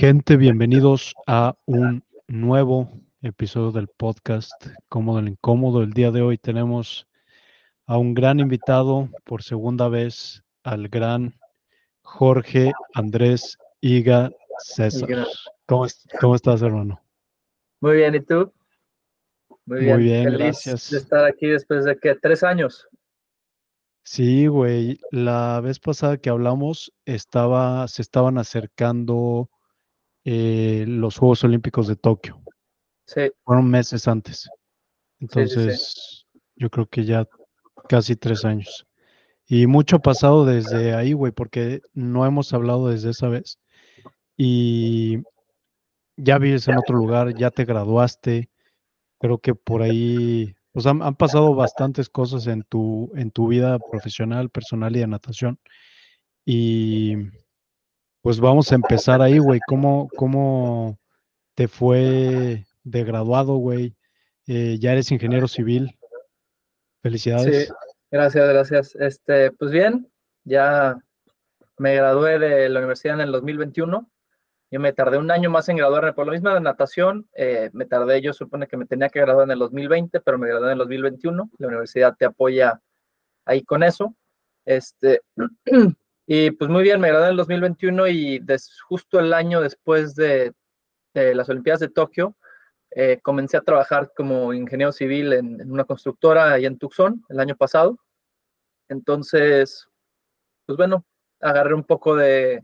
Gente, bienvenidos a un nuevo episodio del podcast Cómodo el Incómodo. El día de hoy tenemos a un gran invitado por segunda vez, al gran Jorge Andrés Iga César. ¿Cómo, cómo estás, hermano? Muy bien, ¿y tú? Muy bien, Muy bien gracias. de estar aquí después de que tres años. Sí, güey. La vez pasada que hablamos estaba, se estaban acercando eh, los Juegos Olímpicos de Tokio. Sí. Fueron meses antes. Entonces, yo creo que ya casi tres años. Y mucho ha pasado desde ahí, güey, porque no hemos hablado desde esa vez. Y ya vives en otro lugar, ya te graduaste. Creo que por ahí pues han, pasado bastantes cosas en tu, en tu vida profesional, personal y de natación. Y pues vamos a empezar ahí, güey. ¿Cómo, ¿Cómo te fue de graduado, güey? Eh, ya eres ingeniero civil. Felicidades. Sí, gracias, gracias. Este, pues bien, ya me gradué de la universidad en el 2021. Yo me tardé un año más en graduarme por lo mismo de natación. Eh, me tardé, yo supone que me tenía que graduar en el 2020, pero me gradué en el 2021. La universidad te apoya ahí con eso. Este, y pues muy bien, me gradué en el 2021 y justo el año después de, las Olimpiadas de Tokio, eh, comencé a trabajar como ingeniero civil en, una constructora allá en Tucson el año pasado. Entonces, pues bueno, agarré un poco de,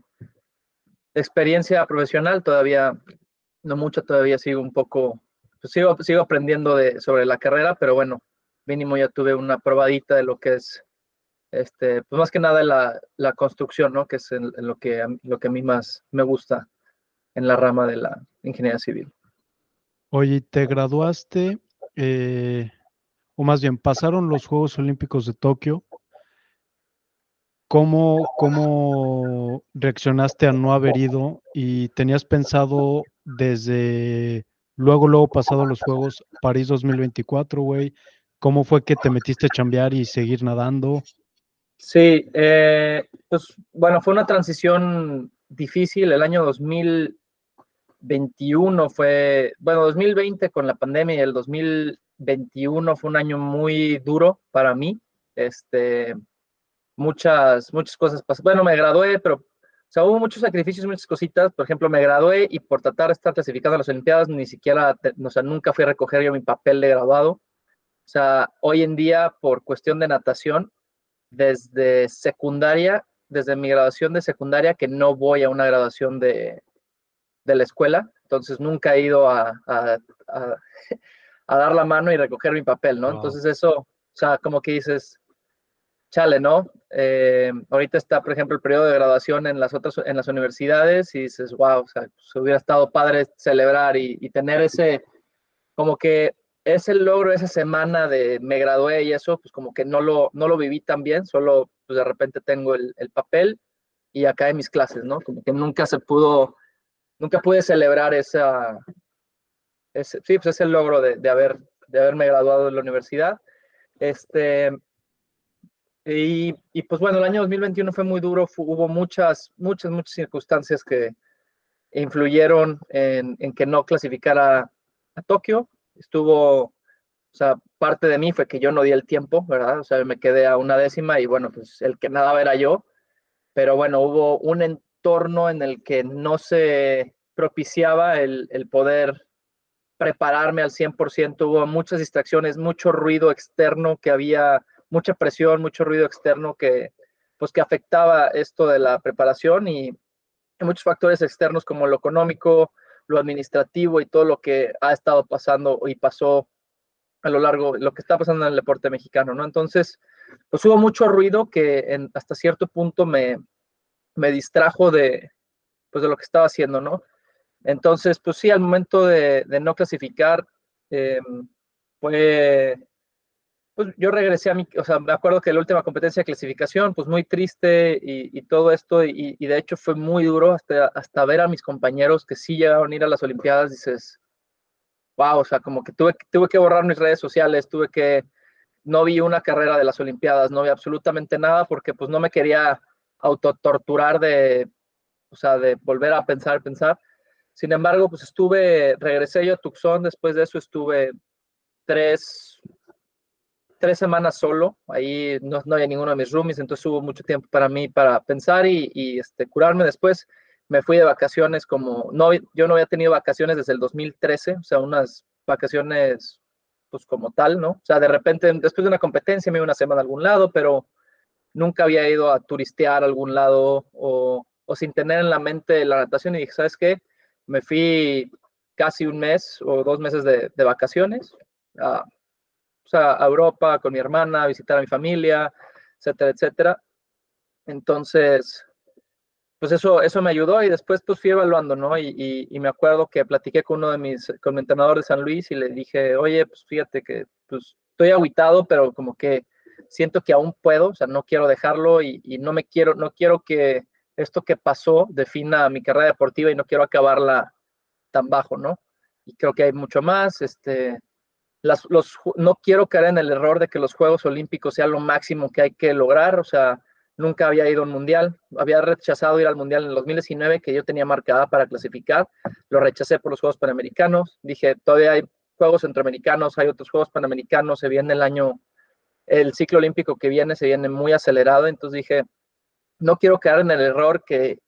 experiencia profesional, todavía no mucho, todavía sigo un poco, pues sigo, sigo aprendiendo de, sobre la carrera, pero bueno, mínimo ya tuve una probadita de lo que es, este, pues más que nada la, construcción, ¿no? Que es lo, que, lo que a mí más me gusta en la rama de la ingeniería civil. Oye, ¿te graduaste, eh, o más bien, pasaron los Juegos Olímpicos de Tokio ¿Cómo, ¿Cómo reaccionaste a no haber ido y tenías pensado desde luego, luego pasado los Juegos París 2024, güey? ¿Cómo fue que te metiste a chambear y seguir nadando? Sí, eh, pues bueno, fue una transición difícil. El año 2021 fue, bueno, 2020 con la pandemia y el 2021 fue un año muy duro para mí. Este, muchas, muchas cosas pasaron. Bueno, me gradué, pero o sea, hubo muchos sacrificios, muchas cositas. Por ejemplo, me gradué y por tratar de estar clasificado a las Olimpiadas, ni siquiera, o sea, nunca fui a recoger yo mi papel de graduado. O sea, hoy en día, por cuestión de natación, desde secundaria, desde mi graduación de secundaria, que no voy a una graduación de, de la escuela, entonces nunca he ido a, a, a, dar la mano y recoger mi papel, ¿no? Entonces eso, o sea, como que dices, chale, ¿no? Eh, ahorita está, por ejemplo, el periodo de graduación en las otras, en las universidades y dices, wow, o sea, se pues, hubiera estado padre celebrar y, tener ese, como que ese logro, esa semana de me gradué y eso, pues como que no lo, no lo viví tan bien, solo pues de repente tengo el, papel y acá en mis clases, ¿no? Como que nunca se pudo, nunca pude celebrar esa, ese, sí, pues ese logro de, haber, de haberme graduado de la universidad. Este, y, pues bueno, el año 2021 fue muy duro, hubo muchas, muchas, muchas circunstancias que influyeron en, que no clasificara a Tokio. Estuvo, o sea, parte de mí fue que yo no di el tiempo, ¿verdad? O sea, me quedé a una décima y bueno, pues el que nada era yo. Pero bueno, hubo un entorno en el que no se propiciaba el, el poder prepararme al 100%, hubo muchas distracciones, mucho ruido externo que había mucha presión, mucho ruido externo que, pues, que afectaba esto de la preparación y, muchos factores externos como lo económico, lo administrativo y todo lo que ha estado pasando y pasó a lo largo, lo que está pasando en el deporte mexicano, ¿no? Entonces, pues hubo mucho ruido que en, hasta cierto punto me, me distrajo de, pues, de lo que estaba haciendo, ¿no? Entonces, pues sí, al momento de, no clasificar, em, fue, pues yo regresé a mi, o sea, me acuerdo que la última competencia de clasificación, pues muy triste y, todo esto, y, de hecho fue muy duro hasta, hasta ver a mis compañeros que sí llegaron a ir a las Olimpiadas, dices, wow, o sea, como que tuve, tuve que borrar mis redes sociales, tuve que, no vi una carrera de las Olimpiadas, no vi absolutamente nada porque pues no me quería autotorturar de, o sea, de volver a pensar, pensar. Sin embargo, pues estuve, regresé yo a Tucson, después de eso estuve tres, tres semanas solo, ahí no, no había ninguno de mis roomies, entonces hubo mucho tiempo para mí para pensar y, y este, curarme. Después me fui de vacaciones como, no, yo no había tenido vacaciones desde el 2013, o sea, unas vacaciones pues como tal, ¿no? O sea, de repente, después de una competencia me iba una semana a algún lado, pero nunca había ido a turistear a algún lado o, o sin tener en la mente la natación y dije, ¿sabes qué? Me fui casi un mes o dos meses de, de vacaciones a, sea, a Europa con mi hermana, a visitar a mi familia, etcétera, etcétera. Entonces, pues eso, eso me ayudó y después pues fui evaluando, ¿no? Y, y, y, me acuerdo que platiqué con uno de mis, con mi entrenador de San Luis y le dije, oye, pues fíjate que pues estoy aguitado, pero como que siento que aún puedo, o sea, no quiero dejarlo y, y no me quiero, no quiero que esto que pasó defina mi carrera deportiva y no quiero acabarla tan bajo, ¿no? Y creo que hay mucho más, este, los, no quiero caer en el error de que los Juegos Olímpicos sean lo máximo que hay que lograr, o sea, nunca había ido a un mundial, había rechazado ir al mundial en el 2019 que yo tenía marcada para clasificar, lo rechacé por los Juegos Panamericanos, dije, todavía hay Juegos Centroamericanos, hay otros Juegos Panamericanos, se viene el año, el ciclo olímpico que viene se viene muy acelerado, entonces dije, no quiero caer en el error que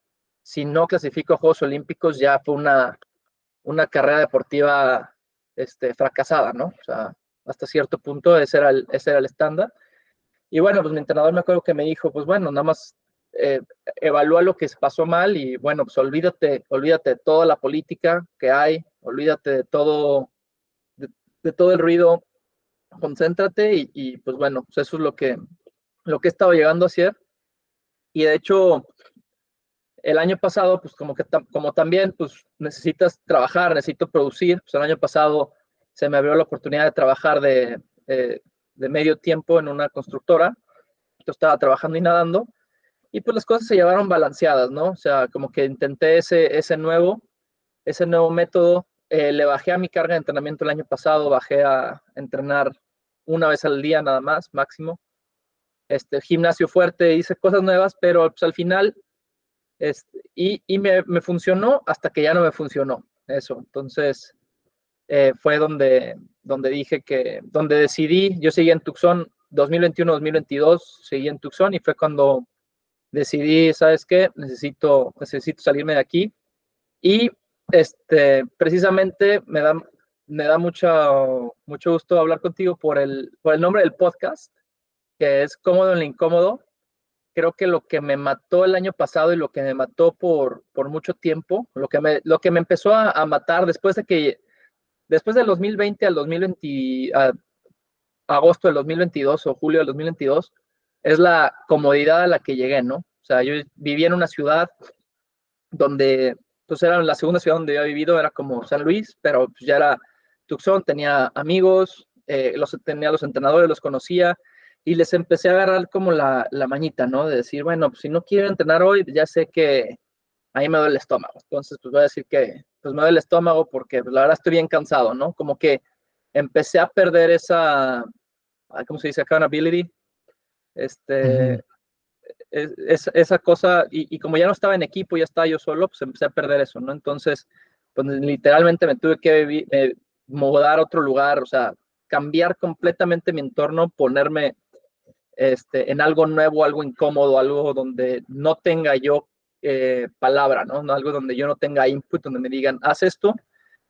si no clasifico a Juegos Olímpicos ya fue una, una carrera deportiva este, fracasada, ¿no? O sea, hasta cierto punto ese era el, ese era el estándar. Y bueno, pues mi entrenador me acuerdo que me dijo, pues bueno, nada más eh, evalúa lo que pasó mal y bueno, pues olvídate, olvídate de toda la política que hay, olvídate de todo, de, de todo el ruido, concéntrate y, y, pues bueno, pues eso es lo que, lo que he estado llegando a hacer. Y de hecho, el año pasado, pues como que como también, pues necesitas trabajar, necesito producir, pues el año pasado se me abrió la oportunidad de trabajar de, eh, de medio tiempo en una constructora. Yo estaba trabajando y nadando y pues las cosas se llevaron balanceadas, ¿no? O sea, como que intenté ese, ese nuevo, ese nuevo método. Eh, le bajé a mi carga de entrenamiento el año pasado, bajé a entrenar una vez al día nada más, máximo. Este, gimnasio fuerte, hice cosas nuevas, pero pues al final, este, y, y me, me, funcionó hasta que ya no me funcionó eso. Entonces, eh, fue donde, donde dije que, donde decidí, yo seguí en Tucson 2021-2022, seguí en Tucson y fue cuando decidí, ¿sabes qué? Necesito, necesito salirme de aquí. Y este, precisamente me da, me da mucho, mucho gusto hablar contigo por el, por el nombre del podcast, que es Cómodo en lo Incómodo. Creo que lo que me mató el año pasado y lo que me mató por, por mucho tiempo, lo que me, lo que me empezó a, a matar después de que después del 2020 al 2020, a agosto del 2022 o julio del 2022, es la comodidad a la que llegué, ¿no? O sea, yo vivía en una ciudad donde, pues era la segunda ciudad donde yo había vivido, era como San Luis, pero pues ya era Tucson, tenía amigos, eh, los, tenía los entrenadores, los conocía, y les empecé a agarrar como la, la mañita, ¿no? De decir, bueno, pues si no quiero entrenar hoy, ya sé que ahí me duele el estómago. Entonces, pues voy a decir que pues me duele el estómago porque pues, la verdad estoy bien cansado, ¿no? Como que empecé a perder esa, ¿cómo se dice? Accountability. Este, uh -huh. es, es, esa cosa, y, y, como ya no estaba en equipo, ya estaba yo solo, pues empecé a perder eso, ¿no? Entonces, pues literalmente me tuve que vivir, eh, mudar a otro lugar, o sea, cambiar completamente mi entorno, ponerme este, en algo nuevo, algo incómodo, algo donde no tenga yo eh, palabra, ¿no? Algo donde yo no tenga input, donde me digan, haz esto,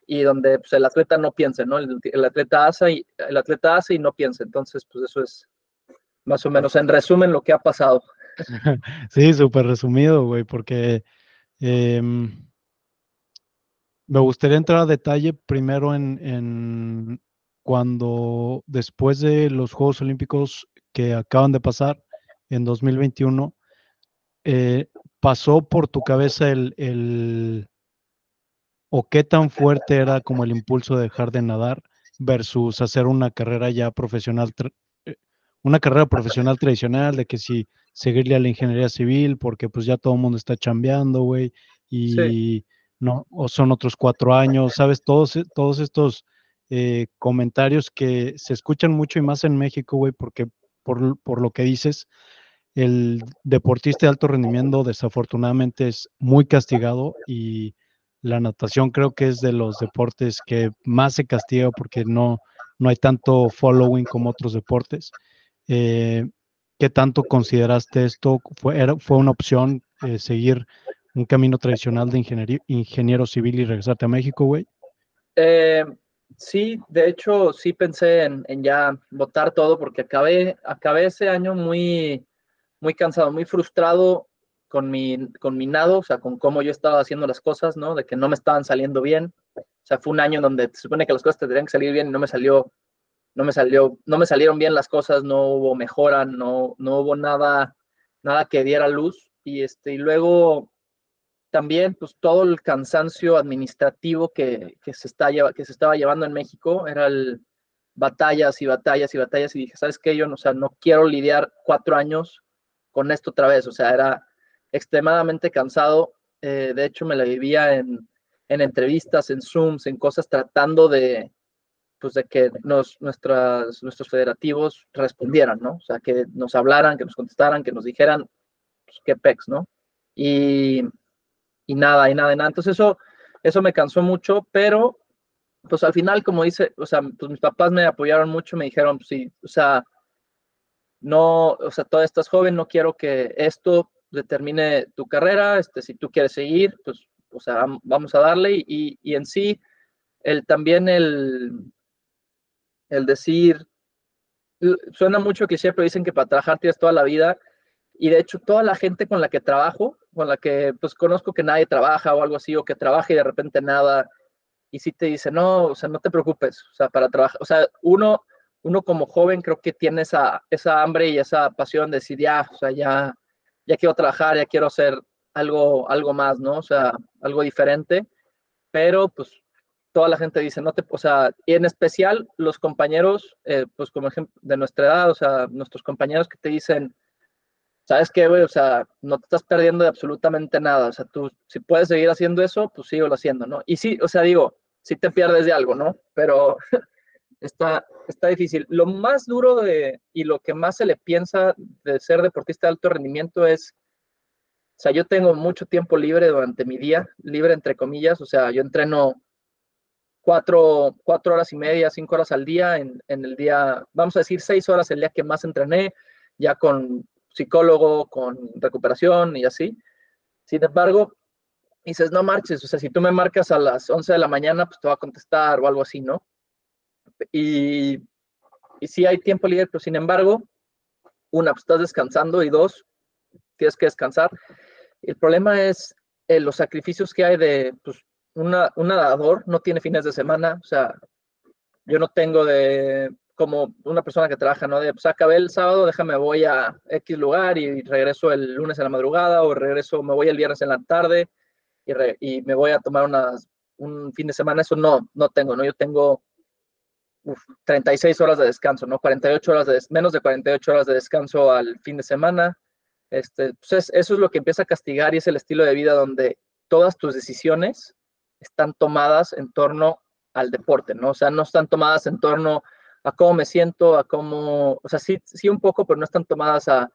y donde pues, el atleta no piense, ¿no? El, atleta hace y, el atleta hace y no piensa. Entonces, pues eso es más o menos en resumen lo que ha pasado. Sí, súper resumido, güey, porque eh, me gustaría entrar a detalle primero en cuando después de los Juegos Olímpicos que acaban de pasar en 2021, eh, pasó por tu cabeza el, el, o qué tan fuerte era como el impulso de dejar de nadar versus hacer una carrera ya profesional, eh, una carrera profesional tradicional, de que si seguirle a la ingeniería civil, porque pues ya todo el mundo está chambeando, güey, y sí. no, o son otros cuatro años, ¿sabes? Todos, todos estos eh, comentarios que se escuchan mucho y más en México, güey, porque por, por lo que dices, el deportista de alto rendimiento desafortunadamente es muy castigado y la natación creo que es de los deportes que más se castiga porque no, no hay tanto following como otros deportes. Eh, ¿Qué tanto consideraste esto? ¿Fue, fue una opción eh, seguir un camino tradicional de ingeniero civil y regresarte a México, güey? Eh, sí, de hecho, sí pensé en, ya votar todo porque acabé, acabé ese año muy, muy cansado, muy frustrado con mi, con mi nado, o sea, con cómo yo estaba haciendo las cosas, ¿no? De que no me estaban saliendo bien. O sea, fue un año donde se supone que las cosas te tenían que salir bien y no me salió no me salió, no me salieron bien las cosas, no hubo mejora, no, no hubo nada, nada que diera luz. Y este, y luego también, pues todo el cansancio administrativo que, se está, que se estaba llevando en México, era el batallas y batallas y batallas, y dije, ¿sabes qué? Yo no, o sea, no quiero lidiar cuatro años con esto otra vez, o sea, era extremadamente cansado. Eh, de hecho, me la vivía en, en entrevistas, en Zooms, en cosas tratando de, pues de que nos, nuestras, nuestros federativos respondieran, ¿no? O sea, que nos hablaran, que nos contestaran, que nos dijeran pues, qué pex, ¿no? Y, y nada, y nada, y nada. Entonces eso, eso me cansó mucho, pero pues al final, como dice, o sea, pues mis papás me apoyaron mucho, me dijeron, pues sí, o sea, no, o sea, todavía estás joven, no quiero que esto determine tu carrera, este, si tú quieres seguir, pues, o sea, vamos a darle y, y en sí, el, también el, el decir, suena mucho cliché, pero dicen que para trabajar tienes toda la vida. Y de hecho, toda la gente con la que trabajo, con la que pues conozco que nadie trabaja o algo así, o que trabaja y de repente nada, y si te dice, no, o sea, no te preocupes, o sea, para trabajar, o sea, uno, uno como joven creo que tiene esa, esa hambre y esa pasión de decir, ya, o sea, ya, ya quiero trabajar, ya quiero hacer algo, algo más, ¿no? O sea, algo diferente, pero pues toda la gente dice, no te, o sea, y en especial los compañeros, eh, pues como ejemplo de nuestra edad, o sea, nuestros compañeros que te dicen, ¿sabes qué, güey? O sea, no te estás perdiendo de absolutamente nada, o sea, tú, si puedes seguir haciendo eso, pues síguelo haciendo, ¿no? Y sí, o sea, digo, sí te pierdes de algo, ¿no? Pero está, está difícil. Lo más duro de, y lo que más se le piensa de ser deportista de alto rendimiento es, o sea, yo tengo mucho tiempo libre durante mi día, libre entre comillas, o sea, yo entreno cuatro, cuatro horas y media, cinco horas al día, en, en, el día, vamos a decir seis horas el día que más entrené, ya con psicólogo, con recuperación y así. Sin embargo, dices, no marches, o sea, si tú me marcas a las 11 de la mañana, pues te va a contestar o algo así, ¿no? Y, y sí hay tiempo libre, pero sin embargo, una, pues estás descansando y dos, tienes que descansar. El problema es eh, los sacrificios que hay de, pues, una, un nadador no tiene fines de semana, o sea, yo no tengo de como una persona que trabaja, ¿no? De, pues acabé el sábado, déjame, voy a X lugar y regreso el lunes en la madrugada o regreso, me voy el viernes en la tarde y, y me voy a tomar unas, un fin de semana, eso no, no tengo, ¿no? Yo tengo 36 horas de descanso, ¿no? 48 horas de, menos de 48 horas de descanso al fin de semana. Este, pues eso es lo que empieza a castigar y es el estilo de vida donde todas tus decisiones están tomadas en torno al deporte, ¿no? O sea, no están tomadas en torno cómo me siento, a cómo, o sea, sí, sí un poco, pero no están tomadas a,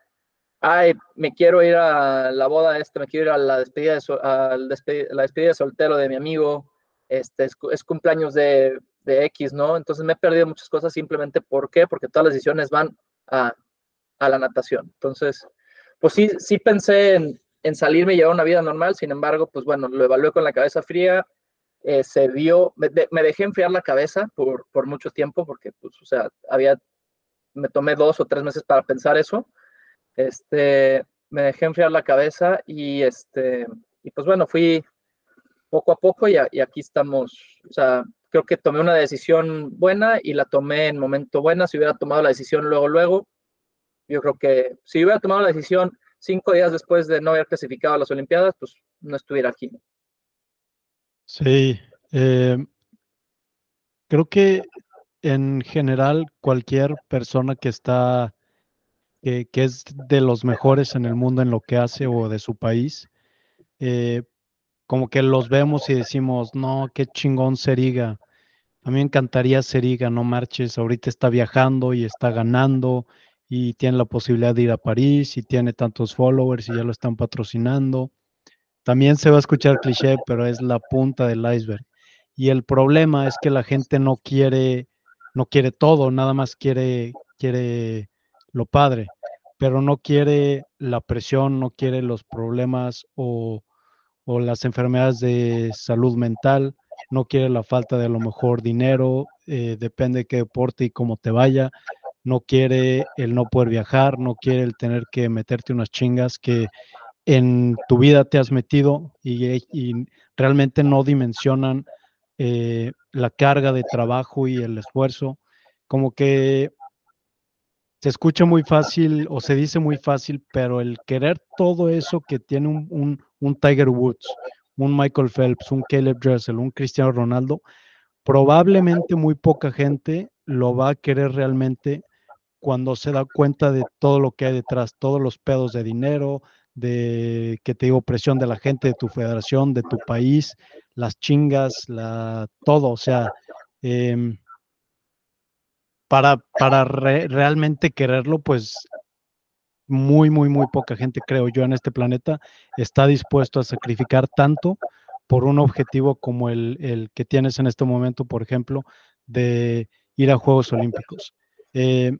ay, me quiero ir a la boda esta, me quiero ir a la despedida de, la despedida de soltero de mi amigo, este, es, cumpleaños de, de, X, ¿no? Entonces me he perdido muchas cosas simplemente, ¿por qué? Porque todas las decisiones van a, a la natación. Entonces, pues sí, sí pensé en, en salirme y llevar una vida normal, sin embargo, pues bueno, lo evalué con la cabeza fría, eh, se vio, me, dejé enfriar la cabeza por, por mucho tiempo, porque, pues, o sea, había, me tomé dos o tres meses para pensar eso, este, me dejé enfriar la cabeza y, este, y pues bueno, fui poco a poco y, y aquí estamos, o sea, creo que tomé una decisión buena y la tomé en momento buena, si hubiera tomado la decisión luego, luego, yo creo que si hubiera tomado la decisión cinco días después de no haber clasificado a las Olimpiadas, pues no estuviera aquí. Sí, eh, creo que en general cualquier persona que está, que, es de los mejores en el mundo en lo que hace o de su país, eh, como que los vemos y decimos, no, qué chingón Seriga. A mí me encantaría Seriga, no marches, ahorita está viajando y está ganando y tiene la posibilidad de ir a París y tiene tantos followers y ya lo están patrocinando. También se va a escuchar cliché, pero es la punta del iceberg. Y el problema es que la gente no quiere, no quiere todo, nada más quiere, quiere lo padre, pero no quiere la presión, no quiere los problemas o, las enfermedades de salud mental, no quiere la falta de a lo mejor dinero, eh, depende de qué deporte y cómo te vaya, no quiere el no poder viajar, no quiere el tener que meterte unas chingas que en tu vida te has metido y, realmente no dimensionan eh, la carga de trabajo y el esfuerzo. Como que se escucha muy fácil o se dice muy fácil, pero el querer todo eso que tiene un, un Tiger Woods, un Michael Phelps, un Caleb Dressel, un Cristiano Ronaldo, probablemente muy poca gente lo va a querer realmente cuando se da cuenta de todo lo que hay detrás, todos los pedos de dinero, de que te digo presión de la gente de tu federación, de tu país, las chingas, la todo, o sea, em, para, para realmente quererlo, pues muy, muy, muy poca gente, creo yo, en este planeta está dispuesto a sacrificar tanto por un objetivo como el, que tienes en este momento, por ejemplo, de ir a Juegos Olímpicos. Eh,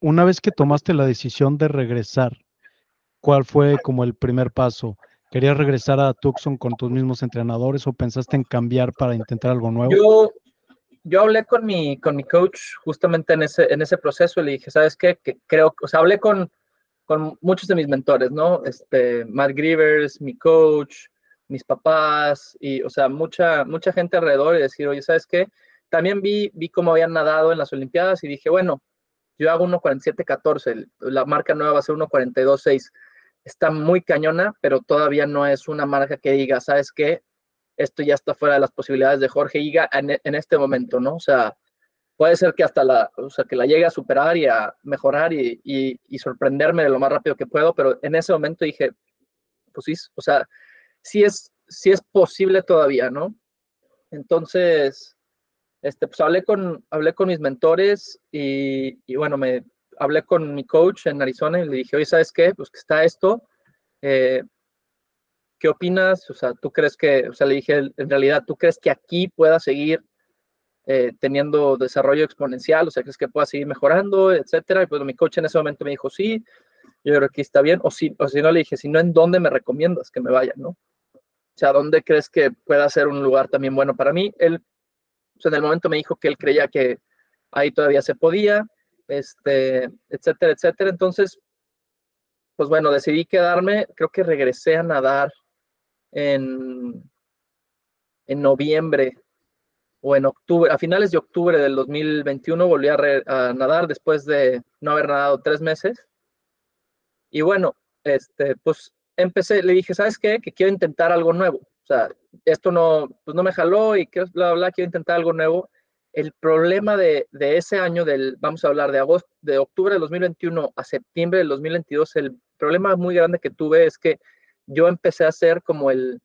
una vez que tomaste la decisión de regresar, ¿cuál fue como el primer paso? ¿Querías regresar a Tucson con tus mismos entrenadores o pensaste en cambiar para intentar algo nuevo? Yo, yo hablé con mi, con mi coach justamente en ese, en ese proceso y le dije, ¿sabes qué? Que creo, o sea, hablé con, con muchos de mis mentores, ¿no? Este, Matt Grivers, mi coach, mis papás, y, o sea, mucha, mucha gente alrededor y decir, oye, ¿sabes qué? También vi, vi cómo habían nadado en las Olimpiadas y dije, bueno, yo hago 1.47.14, la marca nueva va a ser 1.42.6. Está muy cañona, pero todavía no es una marca que diga, ¿sabes qué? Esto ya está fuera de las posibilidades de Jorge Higa en, en este momento, ¿no? O sea, puede ser que hasta la, o sea, que la llegue a superar y a mejorar y, y, sorprenderme de lo más rápido que puedo, pero en ese momento dije, pues sí, o sea, sí es, sí es posible todavía, ¿no? Entonces, este, pues hablé con, hablé con mis mentores y, y, bueno, me hablé con mi coach en Arizona y le dije, oye, ¿sabes qué? Pues que está esto. Eh, ¿Qué opinas? O sea, ¿tú crees que, o sea, le dije, en realidad, ¿tú crees que aquí pueda seguir eh, teniendo desarrollo exponencial, o sea, crees que pueda seguir mejorando, etcétera. Y pues mi coach en ese momento me dijo, sí, yo creo que está bien, o si, o si no le dije, si no, ¿en dónde me recomiendas que me vaya, no? O sea, ¿dónde crees que pueda ser un lugar también bueno para mí? Él, sea, en el momento me dijo que él creía que ahí todavía se podía, este, etcétera, etcétera. Entonces, pues bueno, decidí quedarme, creo que regresé a nadar en, en noviembre o en octubre, a finales de octubre del 2021 volví a, nadar después de no haber nadado tres meses. Y bueno, este, pues empecé, le dije, ¿sabes qué? Que quiero intentar algo nuevo. O sea, esto no, pues no me jaló y que bla, bla, quiero intentar algo nuevo. El problema de, ese año, del, vamos a hablar de agosto, de octubre del 2021 a septiembre del 2022, el problema muy grande que tuve es que yo empecé a ser como el,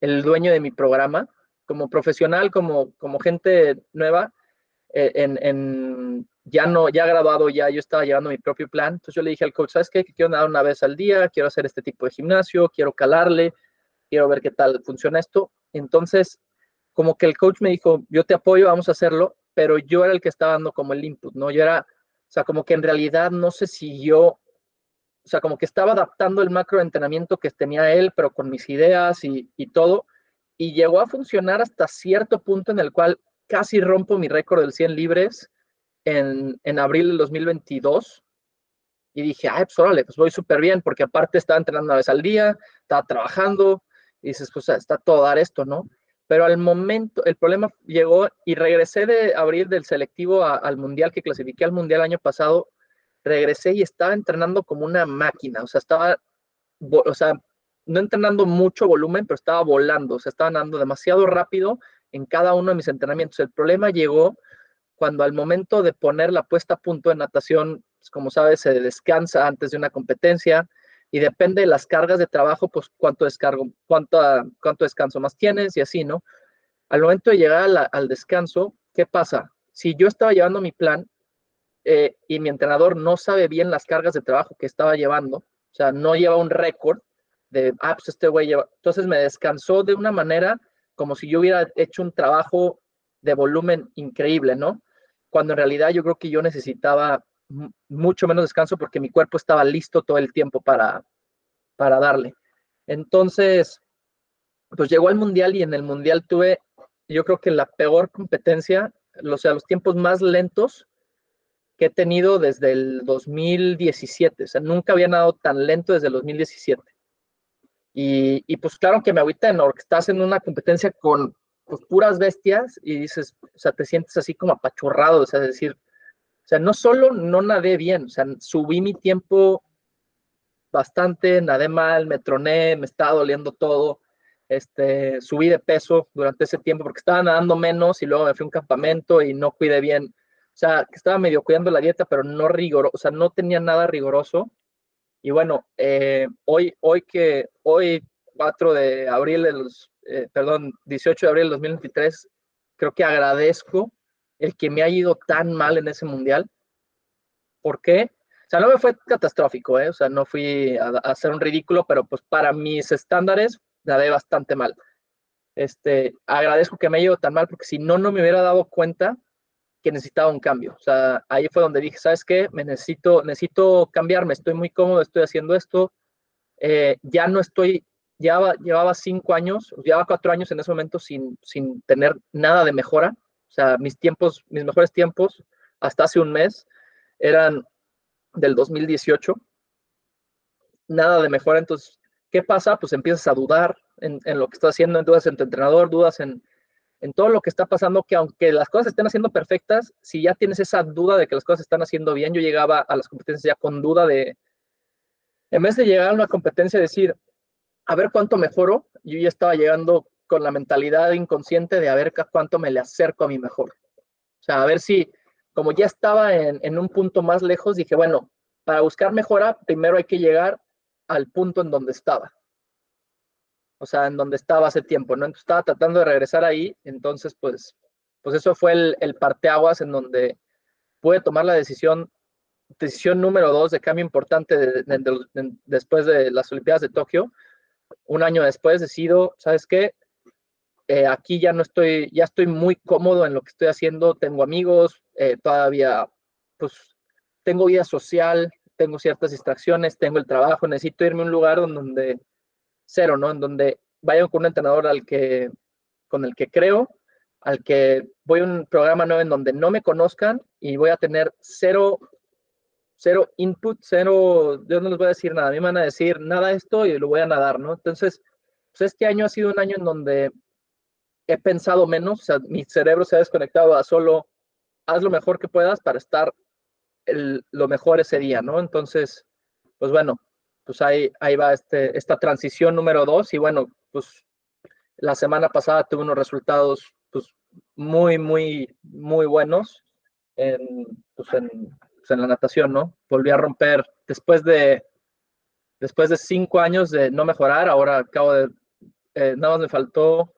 el dueño de mi programa como profesional, como, como gente nueva, eh, en, en, ya no, ya graduado, ya yo estaba llevando mi propio plan. Entonces yo le dije al coach, ¿sabes qué? Quiero nadar una vez al día, quiero hacer este tipo de gimnasio, quiero calarle, quiero ver qué tal funciona esto. Entonces, como que el coach me dijo, yo te apoyo, vamos a hacerlo, pero yo era el que estaba dando como el input, ¿no? Yo era, o sea, como que en realidad no sé si yo, o sea, como que estaba adaptando el macro entrenamiento que tenía él, pero con mis ideas y, y todo y llegó a funcionar hasta cierto punto en el cual casi rompo mi récord del 100 libres en, en abril del 2022. Y dije, ay, pues órale, pues voy súper bien, porque aparte estaba entrenando una vez al día, estaba trabajando, y dices, pues está todo dar esto, ¿no? Pero al momento, el problema llegó y regresé de abril del selectivo al mundial, que clasifiqué al mundial año pasado, regresé y estaba entrenando como una máquina, o sea, estaba, o sea, no entrenando mucho volumen, pero estaba volando, o sea, estaba andando demasiado rápido en cada uno de mis entrenamientos. El problema llegó cuando al momento de poner la puesta a punto de natación, pues, como sabes, se descansa antes de una competencia y depende de las cargas de trabajo, pues cuánto descargo, cuánto, cuánto descanso más tienes y así, ¿no? Al momento de llegar al descanso, ¿qué pasa? Si yo estaba llevando mi plan eh, y mi entrenador no sabe bien las cargas de trabajo que estaba llevando, o sea, no lleva un récord, de, ah, pues este güey lleva. Entonces me descansó de una manera como si yo hubiera hecho un trabajo de volumen increíble, ¿no? Cuando en realidad yo creo que yo necesitaba mucho menos descanso porque mi cuerpo estaba listo todo el tiempo para, para darle. Entonces, pues llegó al mundial y en el mundial tuve, yo creo que la peor competencia, o sea, los tiempos más lentos que he tenido desde el 2017. O sea, nunca había nadado tan lento desde el 2017. Y, y pues claro que me agüita ¿no? porque estás en una competencia con pues, puras bestias y dices, o sea, te sientes así como apachurrado, o sea, decir, o sea, no solo no nadé bien, o sea, subí mi tiempo bastante, nadé mal, me troné, me estaba doliendo todo, este, subí de peso durante ese tiempo porque estaba nadando menos y luego me fui a un campamento y no cuidé bien, o sea, que estaba medio cuidando la dieta, pero no rigoroso, o sea, no tenía nada rigoroso. Y bueno, eh, hoy, hoy que, hoy 4 de abril, de los, eh, perdón, 18 de abril del 2023, creo que agradezco el que me haya ido tan mal en ese mundial. ¿Por qué? O sea, no me fue catastrófico, ¿eh? O sea, no fui a, hacer un ridículo, pero pues para mis estándares nadé bastante mal. Este, agradezco que me haya ido tan mal porque si no, no me hubiera dado cuenta que necesitaba un cambio. O sea, ahí fue donde dije, ¿sabes qué? Me necesito, necesito cambiarme, estoy muy cómodo, estoy haciendo esto. Eh, ya no estoy, ya llevaba cinco años, llevaba cuatro años en ese momento sin, sin tener nada de mejora. O sea, mis tiempos, mis mejores tiempos, hasta hace un mes, eran del 2018. Nada de mejora, entonces, ¿qué pasa? Pues empiezas a dudar en, lo que estás haciendo, dudas en tu entrenador, dudas en, en todo lo que está pasando, que aunque las cosas estén haciendo perfectas, si ya tienes esa duda de que las cosas están haciendo bien, yo llegaba a las competencias ya con duda de, en vez de llegar a una competencia decir, a ver cuánto mejoro, yo ya estaba llegando con la mentalidad inconsciente de a ver cuánto me le acerco a mi mejor. O sea, a ver si, como ya estaba en, un punto más lejos, dije, bueno, para buscar mejora, primero hay que llegar al punto en donde estaba. O sea, en donde estaba hace tiempo, ¿no? Entonces estaba tratando de regresar ahí, entonces pues, pues eso fue el, el parteaguas en donde pude tomar la decisión, decisión número dos de cambio importante después de las Olimpiadas de Tokio. Un año después decido, ¿sabes qué? Eh, aquí ya no estoy, ya estoy muy cómodo en lo que estoy haciendo, tengo amigos, eh, todavía, pues, tengo vida social, tengo ciertas distracciones, tengo el trabajo, necesito irme a un lugar donde, cero, ¿no? En donde vaya con un entrenador al que, con el que creo, al que voy a un programa nuevo en donde no me conozcan y voy a tener cero, cero input, cero, yo no les voy a decir nada, a mí me van a decir nada esto y lo voy a nadar, ¿no? Entonces, pues este año ha sido un año en donde he pensado menos, o sea, mi cerebro se ha desconectado a solo haz lo mejor que puedas para estar lo mejor ese día, ¿no? Entonces, pues bueno, pues ahí, ahí va este, esta transición número dos y bueno, pues la semana pasada tuve unos resultados pues muy, muy, muy buenos en, pues en, pues en la natación, ¿no? Volví a romper después de, después de cinco años de no mejorar, ahora acabo de, eh, nada más me faltó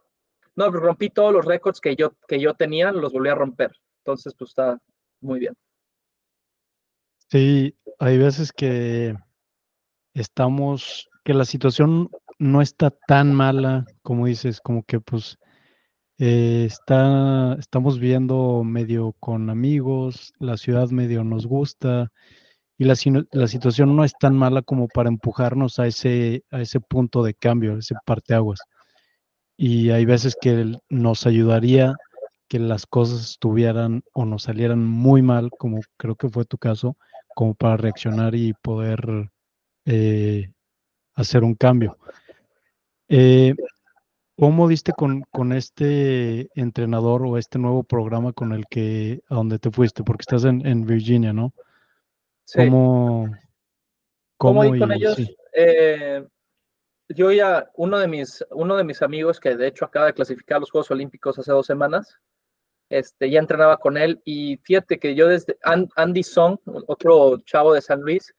no, rompí todos los récords que yo, que yo tenía, los volví a romper. Entonces, pues está muy bien. Sí, hay veces que estamos, que la situación no está tan mala, como dices, como que pues eh, está, estamos viendo medio con amigos, la ciudad medio nos gusta y la, la situación no es tan mala como para empujarnos a ese, a ese punto de cambio, ese parteaguas y hay veces que nos ayudaría que las cosas estuvieran o nos salieran muy mal, como creo que fue tu caso, como para reaccionar y poder eh, hacer un cambio. Eh, ¿Cómo diste con, este entrenador o este nuevo programa con el que, a donde te fuiste? Porque estás en, Virginia, ¿no? Sí. ¿Cómo, cómo, con ellos? Eh, yo ya, uno de, mis, uno de mis amigos que de hecho acaba de clasificar a los Juegos Olímpicos hace dos semanas, este, ya entrenaba con él y fíjate que yo desde Andy Song, otro chavo de San Luis,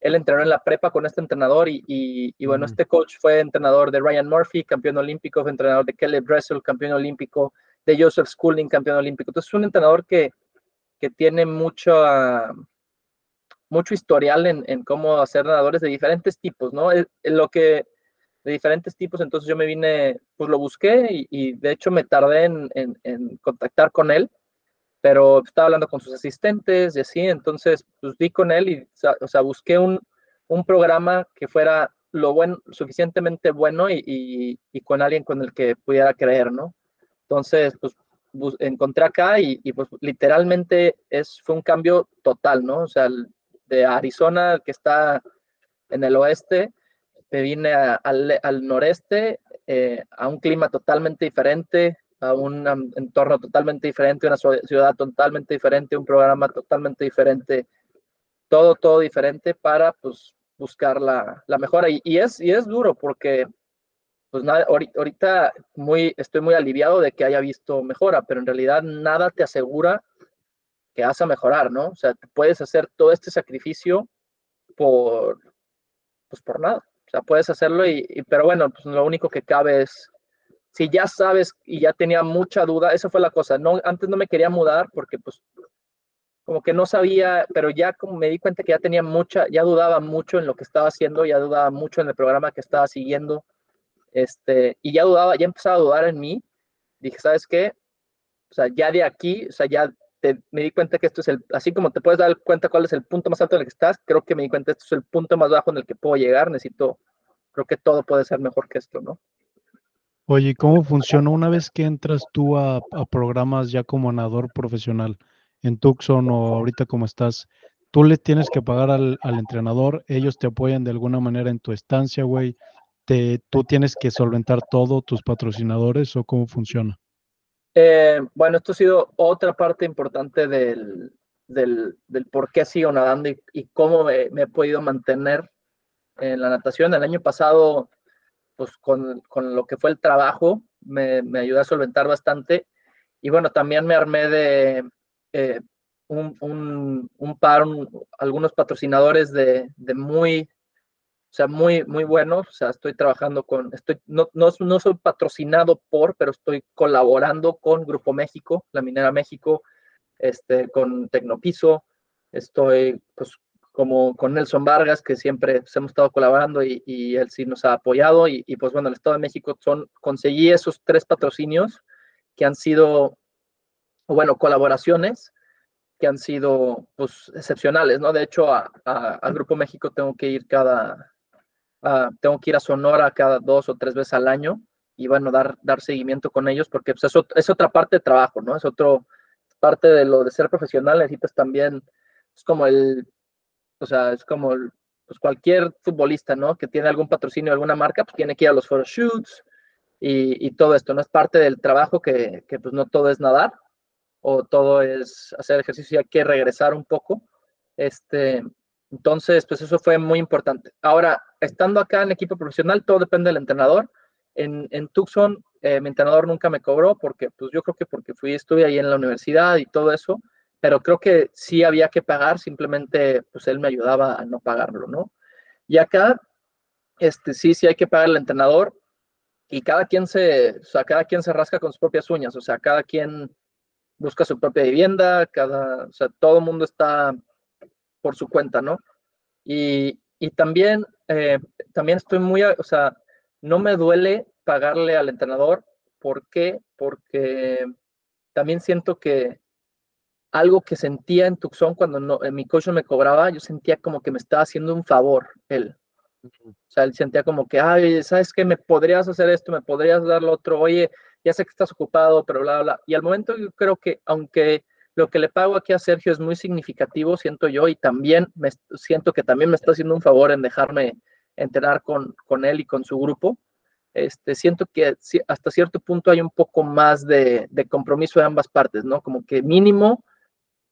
él entrenó en la prepa con este entrenador y, y, bueno, este coach fue entrenador de Ryan Murphy, campeón olímpico, fue entrenador de Kelly Dressel, campeón olímpico, de Joseph Schooling, campeón olímpico. Entonces es un entrenador que, que tiene mucho, mucho historial en, en, cómo hacer nadadores de diferentes tipos, ¿no? lo que de diferentes tipos, entonces yo me vine, pues lo busqué y, de hecho me tardé en, en, contactar con él, pero estaba hablando con sus asistentes y así, entonces pues di con él y, o sea, busqué un, un programa que fuera lo bueno, suficientemente bueno y, y, con alguien con el que pudiera creer, ¿no? Entonces, pues encontré acá y, y, pues literalmente es, fue un cambio total, ¿no? O sea, de Arizona, que está en el oeste, me vine al, al, noreste, eh, a un clima totalmente diferente, a un entorno totalmente diferente, una ciudad totalmente diferente, un programa totalmente diferente, todo, todo diferente para pues buscar la, la mejora. Y, y, es, y es duro porque pues nada, ahorita muy, estoy muy aliviado de que haya visto mejora, pero en realidad nada te asegura que vas a mejorar, ¿no? O sea, puedes hacer todo este sacrificio por, pues por nada. O sea, puedes hacerlo y, pero bueno, pues lo único que cabe es, si ya sabes y ya tenía mucha duda, esa fue la cosa, no, antes no me quería mudar porque pues como que no sabía, pero ya como me di cuenta que ya tenía mucha, ya dudaba mucho en lo que estaba haciendo, ya dudaba mucho en el programa que estaba siguiendo, este, y ya dudaba, ya empezaba a dudar en mí, dije, ¿sabes qué? O sea, ya de aquí, o sea, ya me di cuenta que esto es el, así como te puedes dar cuenta cuál es el punto más alto en el que estás, creo que me di cuenta esto es el punto más bajo en el que puedo llegar, necesito, creo que todo puede ser mejor que esto, ¿no? Oye, ¿cómo funciona una vez que entras tú a, programas ya como nadador profesional en Tucson o ahorita como estás? Tú le tienes que pagar al, al entrenador, ellos te apoyan de alguna manera en tu estancia, güey. Te, tú tienes que solventar todo, tus patrocinadores o cómo funciona? Eh, bueno, esto ha sido otra parte importante del, del, del por qué sigo nadando y, cómo me, he podido mantener en la natación. El año pasado, pues con, con lo que fue el trabajo, me, me, ayudó a solventar bastante. Y bueno, también me armé de eh, un, un, un, par, algunos patrocinadores de, de muy sea, muy, muy bueno. O sea, estoy trabajando con, estoy, no, no, no soy patrocinado por, pero estoy colaborando con Grupo México, la Minera México, este, con Tecnopiso. Estoy, pues, como con Nelson Vargas, que siempre pues, hemos estado colaborando y, y, él sí nos ha apoyado. Y, y, pues bueno, el Estado de México son, conseguí esos tres patrocinios que han sido, bueno, colaboraciones que han sido pues excepcionales, ¿no? De hecho, a, a, Grupo México tengo que ir cada, Ah, tengo que ir a Sonora cada dos o tres veces al año y bueno, dar, dar seguimiento con ellos porque pues, es, otra parte de trabajo, ¿no? Es otro parte de lo de ser profesional, necesitas también, es como el, o sea, es como pues cualquier futbolista, ¿no? Que tiene algún patrocinio, alguna marca, pues tiene que ir a los photoshoots y, y todo esto, ¿no? Es parte del trabajo que, que pues no todo es nadar o todo es hacer ejercicio y hay que regresar un poco. Este, entonces, pues eso fue muy importante. Ahora, estando acá en equipo profesional, todo depende del entrenador. En, en Tucson, eh, mi entrenador nunca me cobró porque, pues yo creo que porque fui, estuve ahí en la universidad y todo eso, pero creo que sí había que pagar, simplemente, pues él me ayudaba a no pagarlo, ¿no? Y acá, este, sí, sí hay que pagar al entrenador y cada quien se, o sea, cada quien se rasca con sus propias uñas, o sea, cada quien busca su propia vivienda, cada, o sea, todo el mundo está por su cuenta, ¿no? Y, y también, eh, también estoy muy, o sea, no me duele pagarle al entrenador. ¿Por qué? Porque también siento que algo que sentía en Tucson cuando no, en mi coach me cobraba, yo sentía como que me estaba haciendo un favor él. O sea, él sentía como que, ay, ¿sabes qué? Me podrías hacer esto, me podrías dar lo otro, oye, ya sé que estás ocupado, pero bla, bla. Y al momento yo creo que, aunque lo que le pago aquí a Sergio es muy significativo, siento yo, y también me, siento que también me está haciendo un favor en dejarme entrenar con, con él y con su grupo. Este, siento que hasta cierto punto hay un poco más de, de compromiso de ambas partes, ¿no? Como que mínimo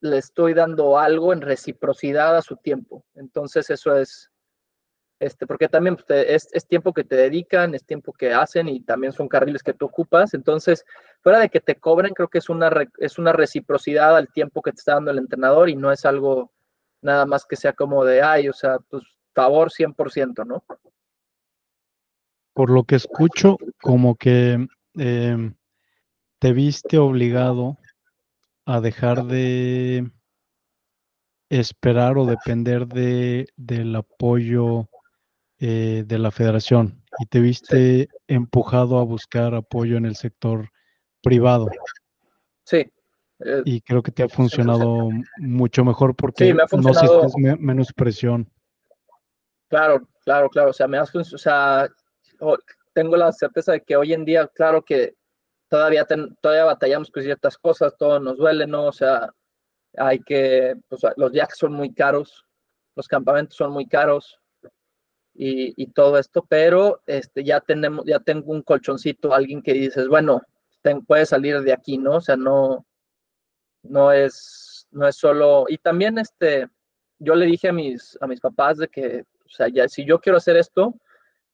le estoy dando algo en reciprocidad a su tiempo. Entonces eso es, este, porque también pues, es, es, tiempo que te dedican, es tiempo que hacen y también son carriles que tú ocupas. Entonces, fuera de que te cobren, creo que es una, es una reciprocidad al tiempo que te está dando el entrenador y no es algo nada más que sea como de, ay, o sea, pues favor 100%, ¿no? Por lo que escucho, como que em, te viste obligado a dejar de esperar o depender de, del apoyo eh, de la federación y te viste empujado a buscar apoyo en el sector privado. Sí. Eh, y creo que te ha funcionado mucho mejor porque no sientes menos presión. Claro, claro, claro. O sea, me has, o sea, tengo la certeza de que hoy en día, claro que todavía, todavía batallamos con ciertas cosas, todo nos duele, ¿no? O sea, hay que, pues, los viajes son muy caros, los campamentos son muy caros y, todo esto, pero este, ya tenemos, ya tengo un colchoncito, alguien que dices, bueno, puede salir de aquí, ¿no? O sea, no, no es, no es solo, y también este, yo le dije a mis, a mis papás de que, o sea, ya si yo quiero hacer esto,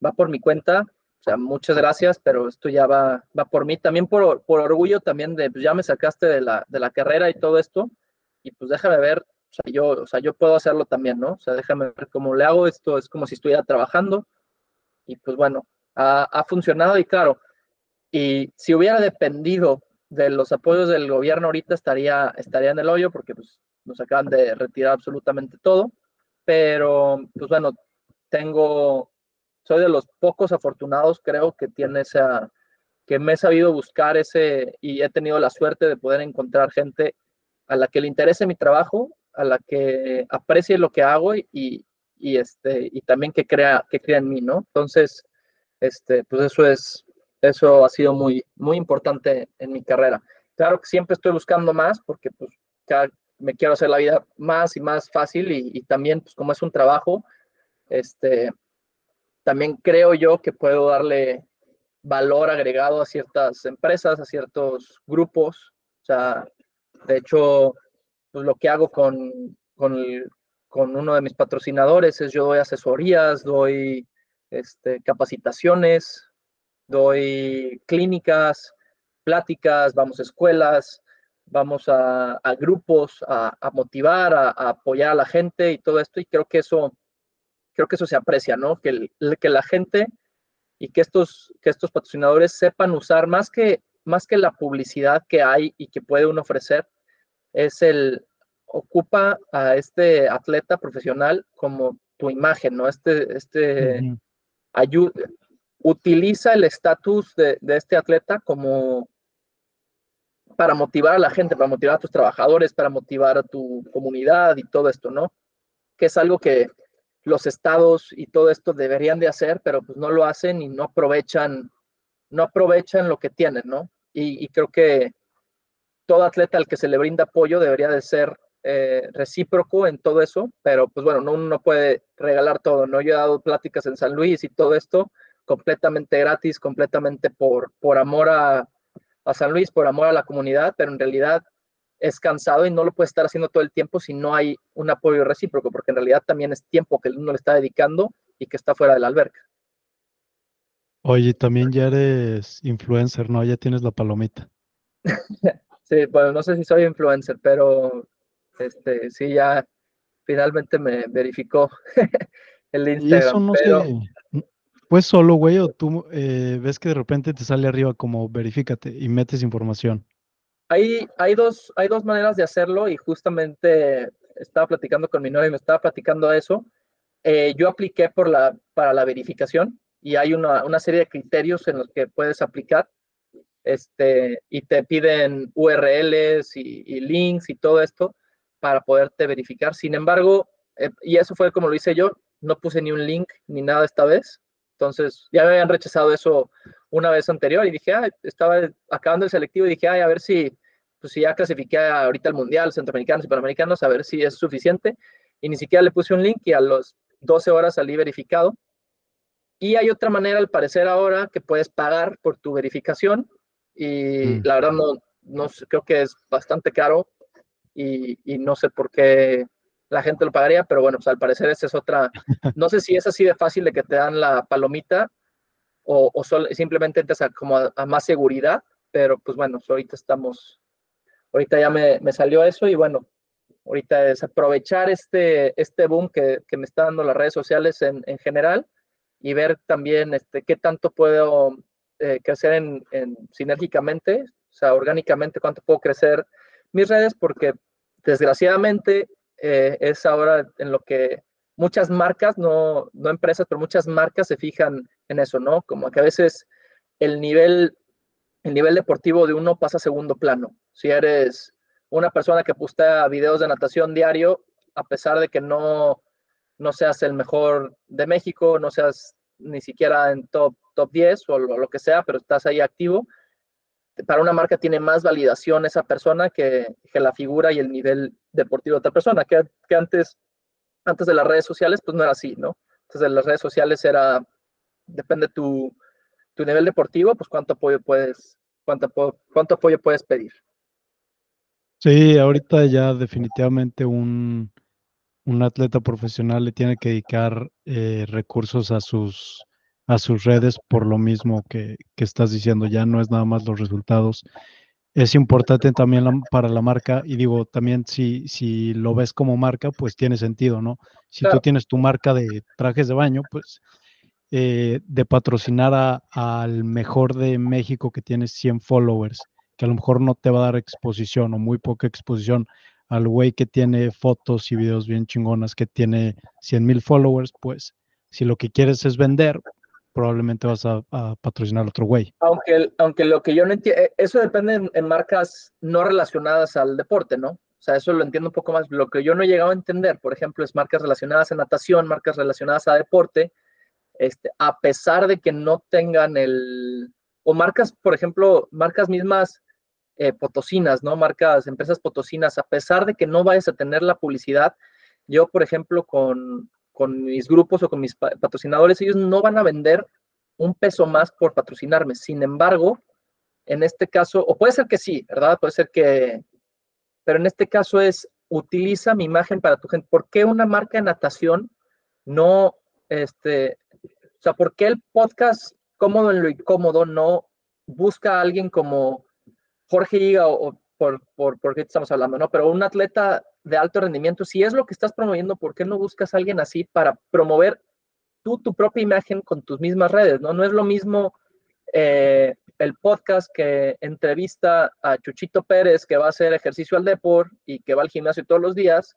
va por mi cuenta, o sea, muchas gracias, pero esto ya va, va por mí, también por, por orgullo también de, pues ya me sacaste de la, de la carrera y todo esto, y pues déjame ver, o sea, yo, o sea, yo puedo hacerlo también, ¿no? O sea, déjame ver cómo le hago, esto es como si estuviera trabajando, y pues bueno, ha, ha funcionado y claro, y si hubiera dependido de los apoyos del gobierno ahorita estaría, estaría en el hoyo porque pues, nos acaban de retirar absolutamente todo. Pero, pues bueno, tengo, soy de los pocos afortunados, creo, que tiene esa, que me he sabido buscar ese y he tenido la suerte de poder encontrar gente a la que le interese mi trabajo, a la que aprecie lo que hago y, y este, y también que crea, que crea en mí, ¿no? Entonces, este, pues eso es, eso ha sido muy, muy importante en mi carrera. Claro que siempre estoy buscando más porque pues, me quiero hacer la vida más y más fácil y, también pues, como es un trabajo, este, también creo yo que puedo darle valor agregado a ciertas empresas, a ciertos grupos. O sea, de hecho, pues lo que hago con, con, con uno de mis patrocinadores es yo doy asesorías, doy este, capacitaciones, doy clínicas, pláticas, vamos a escuelas, vamos a, grupos, a, motivar, a, apoyar a la gente y todo esto. Y creo que eso, creo que eso se aprecia, ¿no? Que, que la gente y que estos, que estos patrocinadores sepan usar más que, más que la publicidad que hay y que puede uno ofrecer, es el ocupa a este atleta profesional como tu imagen, ¿no? Este, este ayuda, utiliza el estatus de, este atleta como para motivar a la gente, para motivar a tus trabajadores, para motivar a tu comunidad y todo esto, ¿no? Que es algo que los estados y todo esto deberían de hacer, pero pues no lo hacen y no aprovechan, no aprovechan lo que tienen, ¿no? Y, creo que todo atleta al que se le brinda apoyo debería de ser eh, recíproco en todo eso, pero pues bueno, no, uno no puede regalar todo, ¿no? Yo he dado pláticas en San Luis y todo esto, completamente gratis, completamente por, por amor a, San Luis, por amor a la comunidad, pero en realidad es cansado y no lo puede estar haciendo todo el tiempo si no hay un apoyo recíproco, porque en realidad también es tiempo que uno le está dedicando y que está fuera de la alberca. Oye, también ya eres influencer, ¿no? Ya tienes la palomita. sí, bueno, no sé si soy influencer, pero este, sí, ya finalmente me verificó el Instagram. Y eso no sé, pues solo, güey, o tú eh, ves que de repente te sale arriba como verifícate y metes información. Hay, hay, dos, hay dos maneras de hacerlo y justamente estaba platicando con mi novia y me estaba platicando eso. Eh, yo apliqué por la, para la verificación y hay una, una, serie de criterios en los que puedes aplicar este, y te piden URLs y, links y todo esto para poderte verificar. Sin embargo, eh, y eso fue como lo hice yo, no puse ni un link ni nada esta vez. Entonces, ya me habían rechazado eso una vez anterior y dije, estaba acabando el selectivo y dije, ay, a ver si, pues si ya clasifiqué ahorita al Mundial, Centroamericanos y Panamericanos, a ver si es suficiente. Y ni siquiera le puse un link y a los 12 horas salí verificado. Y hay otra manera, al parecer ahora, que puedes pagar por tu verificación. Y mm. la verdad no, no creo que es bastante caro y, y no sé por qué la gente lo pagaría, pero bueno, pues al parecer esa es otra, no sé si es así de fácil de que te dan la palomita o, o simplemente entras a, como a, más seguridad, pero pues bueno, ahorita estamos, ahorita ya me, me, salió eso y bueno, ahorita es aprovechar este, este boom que, que me está dando las redes sociales en, en, general y ver también este, qué tanto puedo eh, crecer en, en, sinérgicamente, o sea, orgánicamente, cuánto puedo crecer mis redes, porque desgraciadamente eh, es ahora en lo que muchas marcas, no, no empresas, pero muchas marcas se fijan en eso, ¿no? Como que a veces el nivel, el nivel deportivo de uno pasa a segundo plano. Si eres una persona que postea videos de natación diario, a pesar de que no, no seas el mejor de México, no seas ni siquiera en top, top 10 o lo, que sea, pero estás ahí activo, para una marca tiene más validación esa persona que, que la figura y el nivel deportivo de otra persona, que, que, antes, antes de las redes sociales, pues no era así, ¿no? Entonces, en las redes sociales era, depende tu, tu nivel deportivo, pues cuánto apoyo puedes, cuánto, cuánto apoyo puedes pedir. Sí, ahorita ya definitivamente un, un atleta profesional le tiene que dedicar eh, recursos a sus, a sus redes por lo mismo que, que, estás diciendo, ya no es nada más los resultados. Es importante también para la marca y digo, también si, si lo ves como marca, pues tiene sentido, ¿no? Si tú tienes tu marca de trajes de baño, pues eh, de patrocinar al mejor de México que tiene 100 followers, que a lo mejor no te va a dar exposición o muy poca exposición al güey que tiene fotos y videos bien chingonas, que tiene 100 mil followers, pues si lo que quieres es vender, probablemente vas a, patrocinar a otro güey. Aunque, aunque lo que yo no entiendo, eh, eso depende en, marcas no relacionadas al deporte, ¿no? O sea, eso lo entiendo un poco más. Lo que yo no he llegado a entender, por ejemplo, es marcas relacionadas a natación, marcas relacionadas a deporte, este, a pesar de que no tengan el, o marcas, por ejemplo, marcas mismas eh, potosinas, ¿no? Marcas, empresas potosinas, a pesar de que no vayas a tener la publicidad, yo, por ejemplo, con, con mis grupos o con mis patrocinadores, ellos no van a vender un peso más por patrocinarme. Sin embargo, en este caso, o puede ser que sí, ¿verdad? Puede ser que, pero en este caso es, utiliza mi imagen para tu gente. ¿Por qué una marca de natación no, este, o sea, por qué el podcast cómodo en lo incómodo no busca a alguien como Jorge Higa o, por, por, por, qué estamos hablando, ¿no? Pero un atleta de alto rendimiento, si es lo que estás promoviendo, ¿por qué no buscas a alguien así para promover tú tu propia imagen con tus mismas redes, ¿no? No es lo mismo eh, el podcast que entrevista a Chuchito Pérez, que va a hacer ejercicio al deporte y que va al gimnasio todos los días,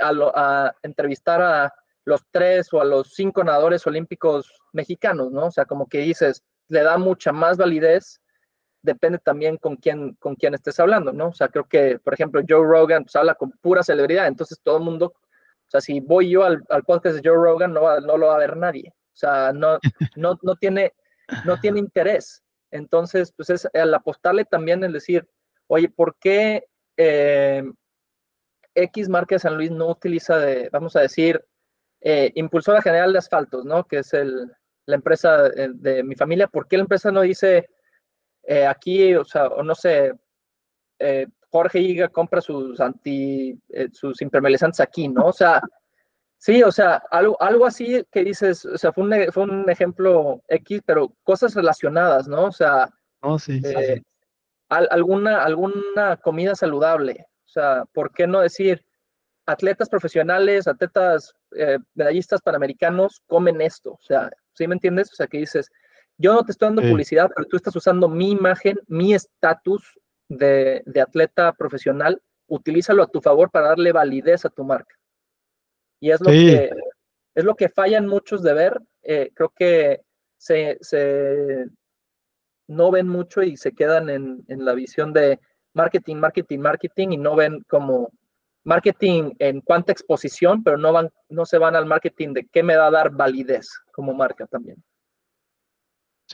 a, a entrevistar a los tres o a los cinco nadadores olímpicos mexicanos, ¿no? O sea, como que dices, le da mucha más validez depende también con quién, con quién estés hablando, ¿no? O sea, creo que, por ejemplo, Joe Rogan pues, habla con pura celebridad, entonces todo el mundo, o sea, si voy yo al, podcast de Joe Rogan, no, no lo va a ver nadie, o sea, no, no, no, tiene, no tiene interés. Entonces, pues es al apostarle también el decir, oye, ¿por qué eh, X marca de San Luis no utiliza de, vamos a decir, eh, impulsora general de asfaltos, ¿no? Que es el, la empresa de, de mi familia, ¿por qué la empresa no dice eh, aquí, o sea, o no sé, eh, Jorge Higa compra sus anti, eh, sus impermeabilizantes aquí, ¿no? O sea, sí, o sea, algo, algo así que dices, o sea, fue un, fue un ejemplo X, pero cosas relacionadas, ¿no? O sea, oh, sí, alguna, alguna comida saludable, o sea, ¿por qué no decir atletas profesionales, atletas medallistas panamericanos comen esto? O sea, ¿sí me entiendes? O sea, que dices, yo no te estoy dando publicidad, pero tú estás usando mi imagen, mi estatus de, atleta profesional, utilízalo a tu favor para darle validez a tu marca. Y es lo, que, es lo que fallan muchos de ver. Eh, creo que se, no ven mucho y se quedan en, en, la visión de marketing, marketing, marketing y no ven como marketing en cuánta exposición, pero no, van, no se van al marketing de qué me va a dar validez como marca también.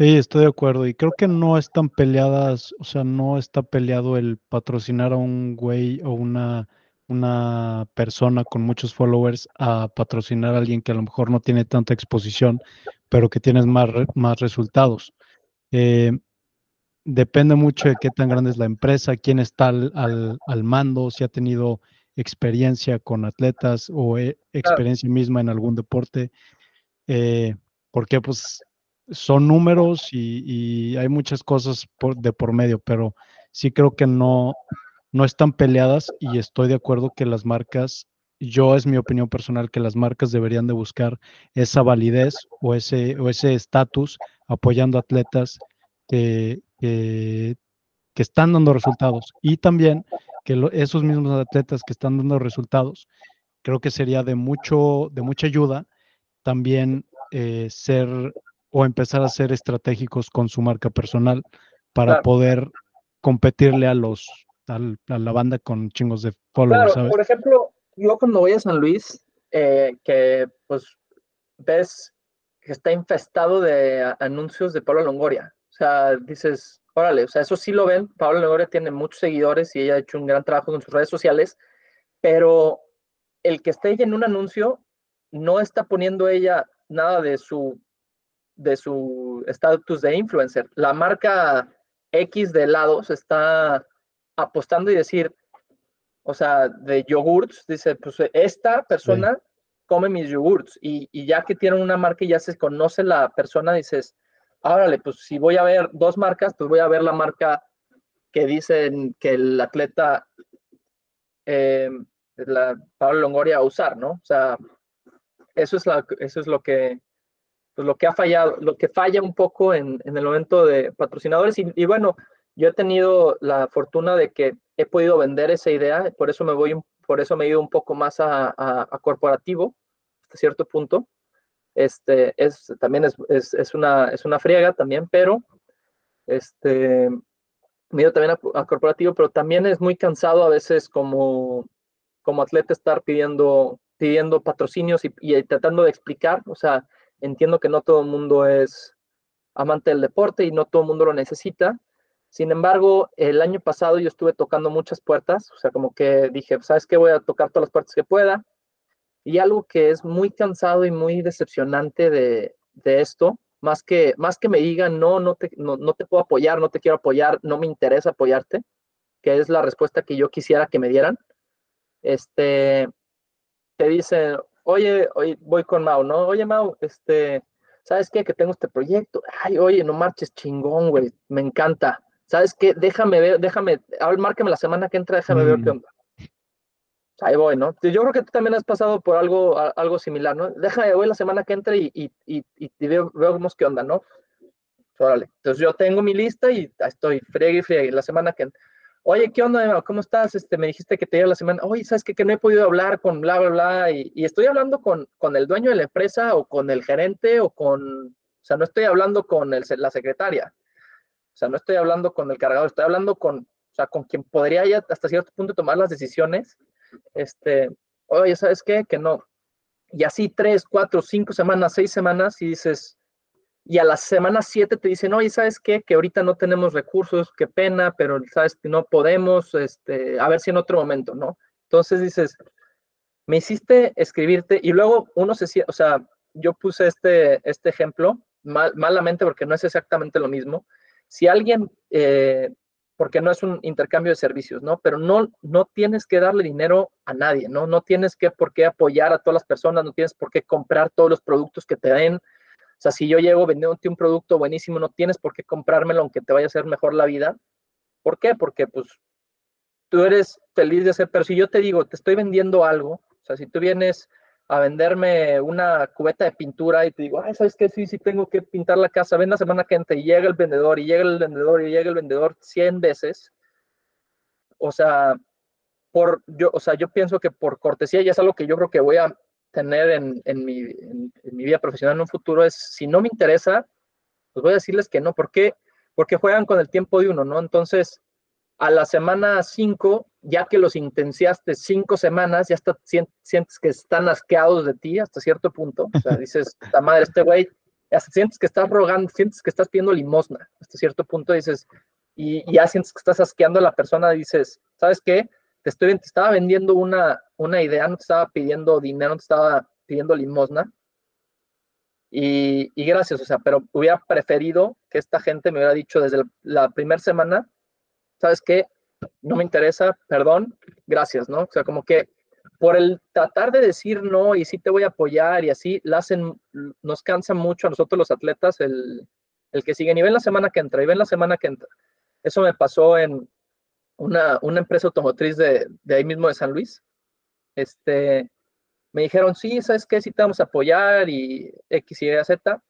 Sí, estoy de acuerdo. Y creo que no están peleadas, o sea, no está peleado el patrocinar a un güey o una, una persona con muchos followers a patrocinar a alguien que a lo mejor no tiene tanta exposición, pero que tienes más, más resultados. Eh, depende mucho de qué tan grande es la empresa, quién está al, al, mando, si ha tenido experiencia con atletas o eh, experiencia misma en algún deporte. Eh, porque pues son números y, hay muchas cosas de por medio, pero sí creo que no, no están peleadas y estoy de acuerdo que las marcas, yo es mi opinión personal, que las marcas deberían de buscar esa validez o ese o ese estatus apoyando atletas que, que, están dando resultados. Y también que esos mismos atletas que están dando resultados, creo que sería de mucho de mucha ayuda también eh, ser o empezar a ser estratégicos con su marca personal para poder competirle a los a la banda con chingos de followers. Claro, por ejemplo, yo cuando voy a San Luis, eh, que pues ves que está infestado de anuncios de Pablo Longoria. O sea, dices, órale, o sea, eso sí lo ven. Pablo Longoria tiene muchos seguidores y ella ha hecho un gran trabajo en sus redes sociales, pero el que esté ella en un anuncio no está poniendo ella nada de su de su estatus de influencer. La marca X de helados está apostando y decir, o sea, de yogurts, dice, pues esta persona come mis yogurts y, ya que tienen una marca y ya se conoce la persona, dices, órale, pues si voy a ver dos marcas, pues voy a ver la marca que dicen que el atleta eh, la Pablo Longoria a usar, ¿no? O sea, eso es, la, eso es lo que pues, lo que ha fallado, lo que falla un poco en, el momento de patrocinadores. Y, bueno, yo he tenido la fortuna de que he podido vender esa idea, por eso me voy, por eso me he ido un poco más a, corporativo, hasta cierto punto. Este, es, también es, una, es una friega también, pero este, me he ido también a, corporativo, pero también es muy cansado a veces como, como atleta estar pidiendo, pidiendo patrocinios y, y tratando de explicar, o sea, Entiendo que no todo el mundo es amante del deporte y no todo el mundo lo necesita. Sin embargo, el año pasado yo estuve tocando muchas puertas, o sea, como que dije, ¿sabes qué? Voy a tocar todas las puertas que pueda. Y algo que es muy cansado y muy decepcionante de, esto, más que, más que me digan, no, no te, no, no te puedo apoyar, no te quiero apoyar, no me interesa apoyarte, que es la respuesta que yo quisiera que me dieran, este, te dicen, oye, oye, voy con Mau, ¿no? Oye, Mau, este, ¿sabes qué? Que tengo este proyecto. Ay, oye, no marches chingón, güey, me encanta. ¿Sabes qué? Déjame ver, déjame, a ver, márcame la semana que entra, déjame ver qué mm. onda. Ahí voy, ¿no? Yo creo que tú también has pasado por algo, algo similar, ¿no? Déjame, voy la semana que entra y, y, y, y veo, vemos qué onda, ¿no? Órale. Entonces yo tengo mi lista y estoy friegue y friegue. La semana que entra oye, ¿qué onda, ¿Cómo estás? Este, me dijiste que te iba la semana, oye, ¿sabes qué? Que no he podido hablar con bla, bla, bla, y, estoy hablando con, con, el dueño de la empresa o con el gerente o con, o sea, no estoy hablando con el, la secretaria, o sea, no estoy hablando con el cargador, estoy hablando con, o sea, con quien podría ya hasta cierto punto tomar las decisiones, este, oye, ¿sabes qué? Que no. Y así tres, cuatro, cinco semanas, seis semanas, y dices, y a la semana 7 te dicen, oye, ¿sabes qué? Que ahorita no tenemos recursos, qué pena, pero sabes que no podemos, este, a ver si en otro momento, ¿no? Entonces dices, me hiciste escribirte y luego uno se, o sea, yo puse este, este ejemplo malamente porque no es exactamente lo mismo. Si alguien, eh, porque no es un intercambio de servicios, ¿no? Pero no, no tienes que darle dinero a nadie, ¿no? No tienes que por qué apoyar a todas las personas, no tienes por qué comprar todos los productos que te den, o sea, si yo llego vendiéndote un producto buenísimo, no tienes por qué comprármelo aunque te vaya a hacer mejor la vida. ¿Por qué? Porque pues tú eres feliz de ser, pero si yo te digo, te estoy vendiendo algo, o sea, si tú vienes a venderme una cubeta de pintura y te digo, ay, ¿sabes qué? Sí, sí, tengo que pintar la casa, ven la semana que entra y llega el vendedor y llega el vendedor y llega el vendedor 100 veces. O sea, por, yo, o sea, yo pienso que por cortesía, y es algo que yo creo que voy a tener en, en, mi, en, mi, vida profesional en un futuro es, si no me interesa, pues voy a decirles que no. ¿Por qué? Porque juegan con el tiempo de uno, ¿no? Entonces, a la semana 5, ya que los intenciaste cinco semanas, ya está, sientes que están asqueados de ti hasta cierto punto. O sea, dices, la madre, este güey, sientes que estás rogando, sientes que estás pidiendo limosna. Hasta cierto punto dices, y ya sientes que estás asqueando a la persona, dices, ¿sabes qué? Te, estoy, te estaba vendiendo una, una idea, no te estaba pidiendo dinero, no te estaba pidiendo limosna. Y, y, gracias, o sea, pero hubiera preferido que esta gente me hubiera dicho desde la primera semana, ¿sabes qué? No me interesa, perdón, gracias, ¿no? O sea, como que por el tratar de decir no y sí te voy a apoyar y así, la hacen, nos cansa mucho a nosotros los atletas el, el que siguen y ven la semana que entra y ven la semana que entra. Eso me pasó en, una, una empresa automotriz de, de, ahí mismo de San Luis, este, me dijeron, sí, ¿sabes qué? Sí te vamos a apoyar y X, Y, Z.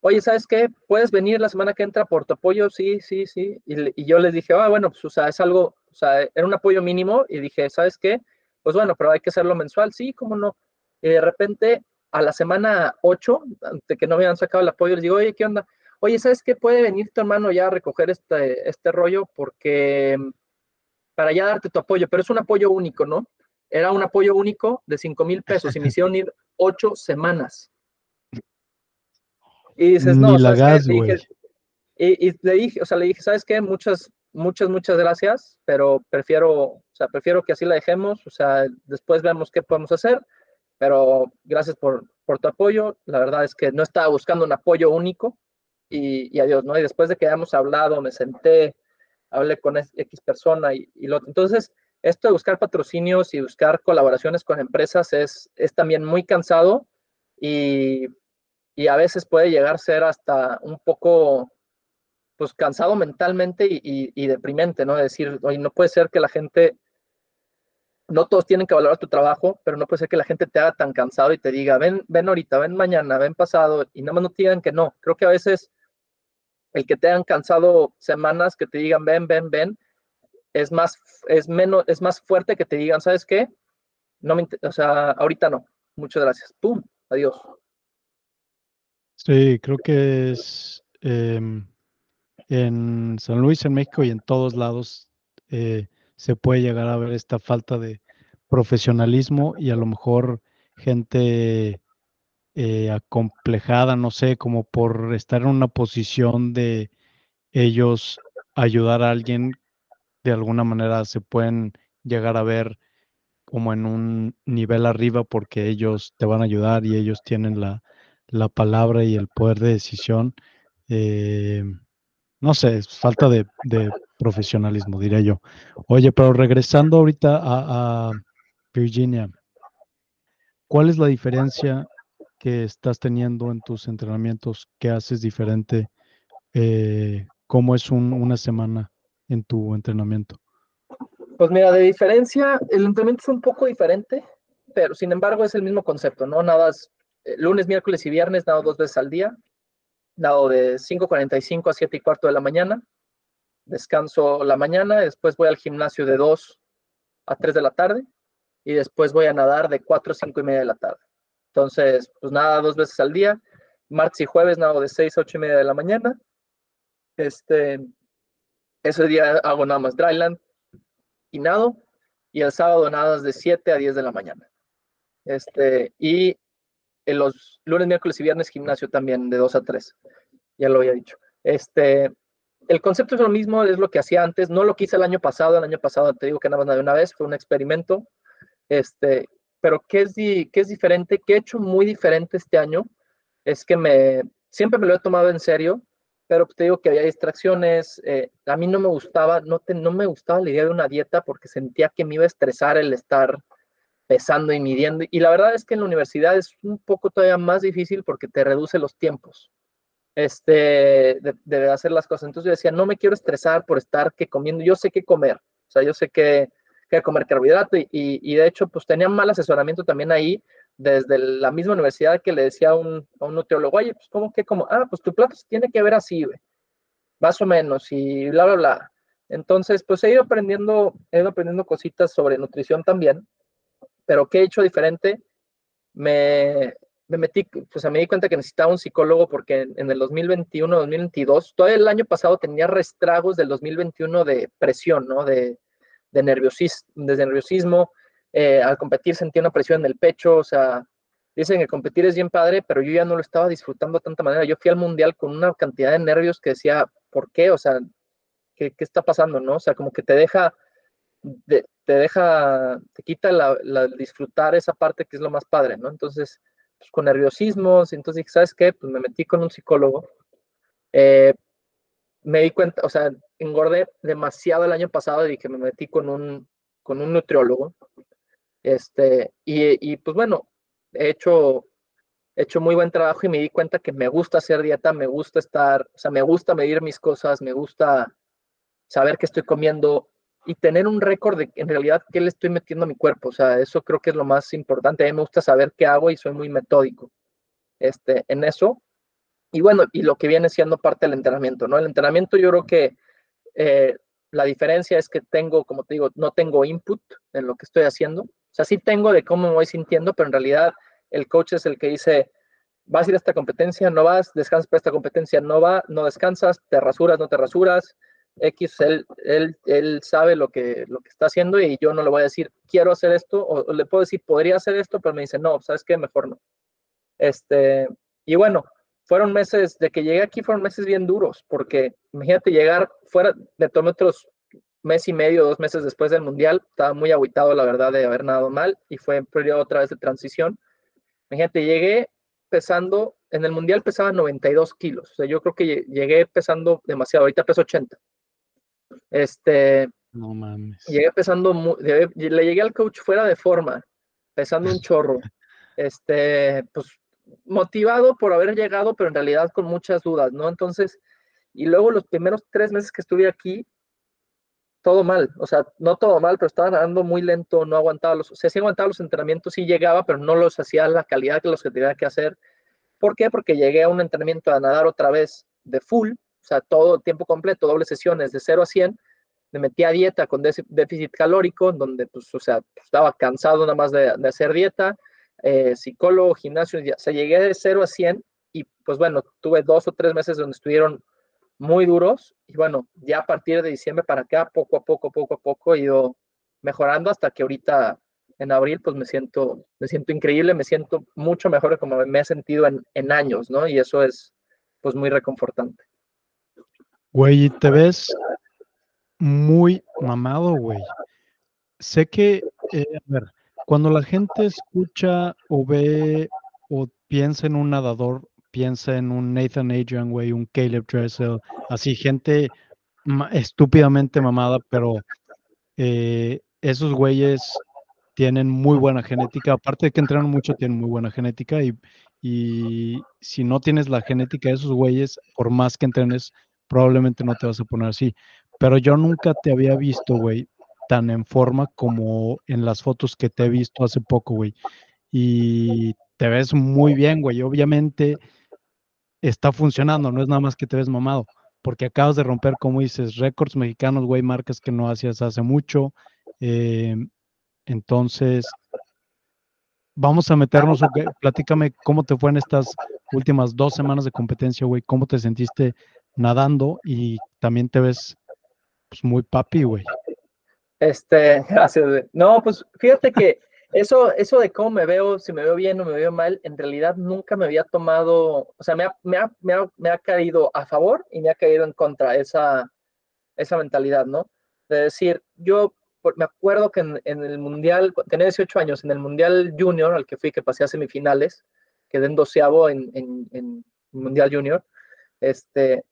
Oye, ¿sabes qué? ¿Puedes venir la semana que entra por tu apoyo? Sí, sí, sí. Y, yo les dije, ah, bueno, pues, o sea, es algo, o sea, era un apoyo mínimo y dije, ¿sabes qué? Pues bueno, pero hay que hacerlo mensual, sí, cómo no. Y de repente a la semana 8, de que no habían sacado el apoyo, les digo, oye, ¿qué onda? Oye, ¿sabes qué? Puede venir tu hermano ya a recoger este, este rollo porque para ya darte tu apoyo, pero es un apoyo único, ¿no? Era un apoyo único de 5 mil pesos y me hicieron ir ocho semanas. Y dices, no, la gas, y, y, le dije, o sea, le dije, ¿sabes qué? Muchas, muchas, muchas gracias, pero prefiero, o sea, prefiero que así la dejemos, o sea, después vemos qué podemos hacer, pero gracias por, por tu apoyo. La verdad es que no estaba buscando un apoyo único y, adiós, ¿no? Y después de que hayamos hablado, me senté, hablé con X persona y, y lo Entonces, esto de buscar patrocinios y buscar colaboraciones con empresas es, es también muy cansado y, y, a veces puede llegar a ser hasta un poco pues cansado mentalmente y, y, deprimente, ¿no? decir, oye, no puede ser que la gente, no todos tienen que valorar tu trabajo, pero no puede ser que la gente te haga tan cansado y te diga, ven, ven ahorita, ven mañana, ven pasado, y nada más no te digan que no. Creo que a veces el que te hayan cansado semanas, que te digan, ven, ven, ven, es más, es menos, es más fuerte que te digan, ¿sabes qué? No me, o sea, ahorita no. Muchas gracias. ¡Pum! Adiós. Sí, creo que es em, en San Luis, en México y en todos lados eh, se puede llegar a ver esta falta de profesionalismo y a lo mejor gente eh, acomplejada, no sé, como por estar en una posición de ellos ayudar a alguien de alguna manera se pueden llegar a ver como en un nivel arriba porque ellos te van a ayudar y ellos tienen la, palabra y el poder de decisión. Eh, no sé, falta de, profesionalismo, diría yo. Oye, pero regresando ahorita a, Virginia, ¿cuál es la diferencia que estás teniendo en tus entrenamientos? ¿Qué haces diferente? Eh, ¿Cómo es una semana? en tu entrenamiento? Pues mira, de diferencia, el entrenamiento es un poco diferente, pero sin embargo es el mismo concepto, ¿no? Nada, eh, lunes, miércoles y viernes, nado dos veces al día, nado de 5.45 a 7 y cuarto de la mañana, descanso la mañana, después voy al gimnasio de 2 a 3 de la tarde y después voy a nadar de 4 a 5 y media de la tarde. Entonces, pues nada, dos veces al día, martes y jueves nado de 6 a 8 y media de la mañana, este, ese día hago nada más dryland y nado, y el sábado nadas de 7 a 10 de la mañana. Este, y en los lunes, miércoles y viernes gimnasio también de 2 a 3. Ya lo había dicho. Este, el concepto es lo mismo, es lo que hacía antes. No lo quise el año pasado. El año pasado te digo que nada más nadé una vez, fue un experimento. Este, pero ¿qué es, qué es diferente? ¿Qué he hecho muy diferente este año? Es que me, siempre me lo he tomado en serio pero te digo que había distracciones. Eh, a mí no me gustaba, no, no me gustaba la idea de una dieta porque sentía que me iba a estresar el estar pesando y midiendo. Y la verdad es que en la universidad es un poco todavía más difícil porque te reduce los tiempos este, de, hacer las cosas. Entonces yo decía, no me quiero estresar por estar que comiendo. Yo sé qué comer, o sea, yo sé que, que comer carbohidrato y, y, de hecho pues tenía mal asesoramiento también ahí desde la misma universidad que le decía a un, a un nutriólogo, oye, pues ¿cómo que como? Ah, pues tu plato se tiene que ver así, güey, más o menos, y bla, bla, bla. Entonces, pues he ido aprendiendo, he ido aprendiendo cositas sobre nutrición también, pero ¿qué he hecho diferente? Me, me metí, pues me di cuenta que necesitaba un psicólogo porque en, en el 2021, 2022, todo el año pasado tenía restragos del 2021 de presión, ¿no? De, de, nerviosismo, de nerviosismo eh, al competir sentía una presión en el pecho, o sea, dicen que competir es bien padre, pero yo ya no lo estaba disfrutando de tanta manera. Yo fui al mundial con una cantidad de nervios que decía, ¿por qué? O sea, ¿qué, qué está pasando, no? O sea, como que te deja, te deja, te quita la, disfrutar esa parte que es lo más padre, ¿no? Entonces, pues, con nerviosismos, entonces ¿sabes qué? Pues me metí con un psicólogo. Eh, me di cuenta, o sea, engordé demasiado el año pasado y dije, me metí con un, con un nutriólogo este, y, pues bueno, he hecho, he hecho muy buen trabajo y me di cuenta que me gusta hacer dieta, me gusta estar, o sea, me gusta medir mis cosas, me gusta saber qué estoy comiendo y tener un récord de en realidad qué le estoy metiendo a mi cuerpo. O sea, eso creo que es lo más importante. A mí me gusta saber qué hago y soy muy metódico este, en eso. Y bueno, y lo que viene siendo parte del entrenamiento, ¿no? El entrenamiento yo creo que eh, la diferencia es que tengo, como te digo, no tengo input en lo que estoy haciendo sea, sí tengo de cómo me voy sintiendo, pero en realidad el coach es el que dice, vas a ir a esta competencia, no vas, descansas para esta competencia, no va, no descansas, te rasuras, no te rasuras, X, él, él, él sabe lo que, lo que está haciendo y yo no le voy a decir, quiero hacer esto, o, le puedo decir, podría hacer esto, pero me dice, no, ¿sabes qué? Mejor no. Este, y bueno, fueron meses, de que llegué aquí fueron meses bien duros, porque imagínate llegar fuera, de tomé otros mes y medio, dos meses después del Mundial, estaba muy aguitado, la verdad, de haber nadado mal, y fue un periodo otra vez de transición. Imagínate, llegué pesando, en el Mundial pesaba 92 kilos, o sea, yo creo que llegué pesando demasiado, ahorita peso 80. Este, no mames. Llegué pesando, le llegué al coach fuera de forma, pesando un chorro. Este, pues motivado por haber llegado, pero en realidad con muchas dudas, ¿no? Entonces, y luego los primeros tres meses que estuve aquí, todo mal, o sea, no todo mal, pero estaba nadando muy lento, no aguantaba los, o sea, sí aguantaba los entrenamientos, sí llegaba, pero no los hacía la calidad que los que tenía que hacer. ¿Por qué? Porque llegué a un entrenamiento a nadar otra vez de full, o sea, todo tiempo completo, doble sesiones de 0 a 100, me metí a dieta con déficit calórico, donde, pues, o sea, estaba cansado nada más de, de hacer dieta, eh, psicólogo, gimnasio, o sea, llegué de 0 a 100 y pues bueno, tuve dos o tres meses donde estuvieron muy duros y bueno, ya a partir de diciembre para acá, poco a poco, poco a poco he ido mejorando hasta que ahorita en abril pues me siento, me siento increíble, me siento mucho mejor como me he sentido en, en años, ¿no? Y eso es pues muy reconfortante. Güey, te ves muy mamado, güey. Sé que, eh, a ver, cuando la gente escucha o ve o piensa en un nadador, piensa en un Nathan Adrian, güey, un Caleb Dressel, así gente estúpidamente mamada, pero eh, esos güeyes tienen muy buena genética, aparte de que entrenan mucho, tienen muy buena genética y, y si no tienes la genética de esos güeyes, por más que entrenes, probablemente no te vas a poner así. Pero yo nunca te había visto, güey, tan en forma como en las fotos que te he visto hace poco, güey. Y te ves muy bien, güey. Obviamente está funcionando, no es nada más que te ves mamado, porque acabas de romper, como dices, récords mexicanos, güey, marcas que no hacías hace mucho. Em, entonces, vamos a meternos, platícame cómo te fue en estas últimas dos semanas de competencia, güey, cómo te sentiste nadando y también te ves pues, muy papi, güey. Este, gracias. No, pues fíjate que eso, eso de cómo me veo, si me veo bien o me veo mal, en realidad nunca me había tomado, o sea, me ha, me ha, me ha, caído a favor y me ha caído en contra esa, esa mentalidad, ¿no? De decir, yo me acuerdo que en, el Mundial, tenía 18 años, en el Mundial Junior, al que fui, que pasé a semifinales, quedé en doceavo en, en, en Mundial Junior, este,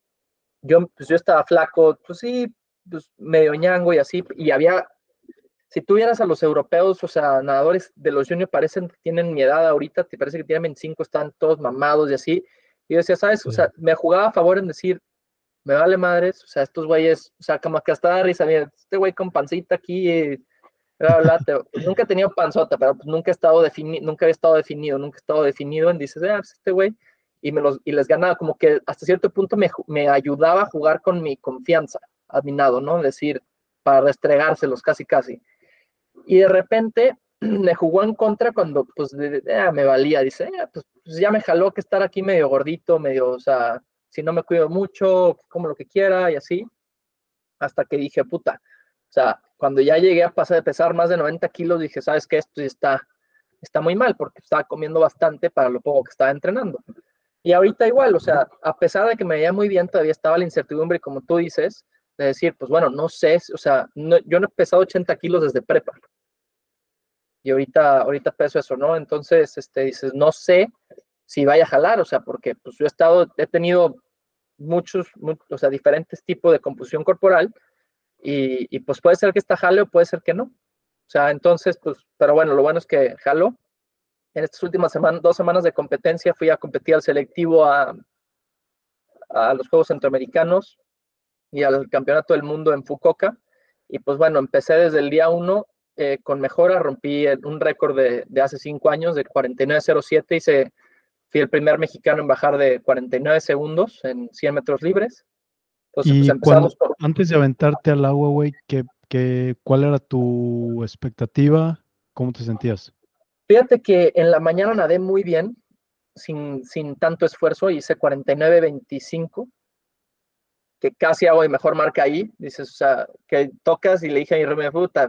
yo, pues yo estaba flaco, pues sí, pues, medio ñango y así, y había, si tú vieras a los europeos, o sea, nadadores de los juniors parecen que tienen mi edad ahorita, te parece que tienen 25, están todos mamados y así, y yo decía, ¿sabes? O sea, me jugaba a favor en decir, me vale madres, o sea, estos güeyes, o sea, como que hasta risa, mira, este güey con pancita aquí, bla, bla, pues, nunca he tenido panzota, pero pues nunca he estado definido, nunca he estado definido, nunca he estado definido, en dices, ah, pues este güey, y, me los, y les ganaba, como que hasta cierto punto me, me ayudaba a jugar con mi confianza, adminado, ¿no? Es decir, para restregárselos casi casi. Y de repente me jugó en contra cuando pues ah, me valía, dice, ah, pues, pues, ya me jaló que estar aquí medio gordito, medio, o sea, si no me cuido mucho, como lo que quiera y así, hasta que dije, puta, o sea, cuando ya llegué a pasar de pesar más de 90 kilos, dije, sabes que esto está, está muy mal porque estaba comiendo bastante para lo poco que estaba entrenando. Y ahorita igual, o sea, a pesar de que me veía muy bien, todavía estaba la incertidumbre, como tú dices, de decir, pues bueno, no sé, o sea, yo no he pesado 80 kilos desde prepa. Y ahorita, ahorita peso eso, ¿no? Entonces, este, dices, no sé si vaya a jalar, o sea, porque pues yo he estado, he tenido muchos, o sea, diferentes tipos de composición corporal y, y, pues puede ser que está jale o puede ser que no. O sea, entonces, pues, pero bueno, lo bueno es que jalo. En estas últimas semanas, dos semanas de competencia fui a competir al selectivo a, a los Juegos Centroamericanos y al Campeonato del Mundo en Fukuoka. Y pues bueno, empecé desde el día uno eh, con mejora, rompí un récord de, de, hace cinco años de 49.07 y se, fui el primer mexicano en bajar de 49 segundos en 100 metros libres. Entonces, pues antes de aventarte al agua, güey, ¿qué, qué, cuál era tu expectativa? ¿Cómo te sentías? Fíjate que en la mañana nadé muy bien, sin, sin tanto esfuerzo, hice 49.25, que casi hago de mejor marca ahí. Dices, o sea, que tocas y le dije a mi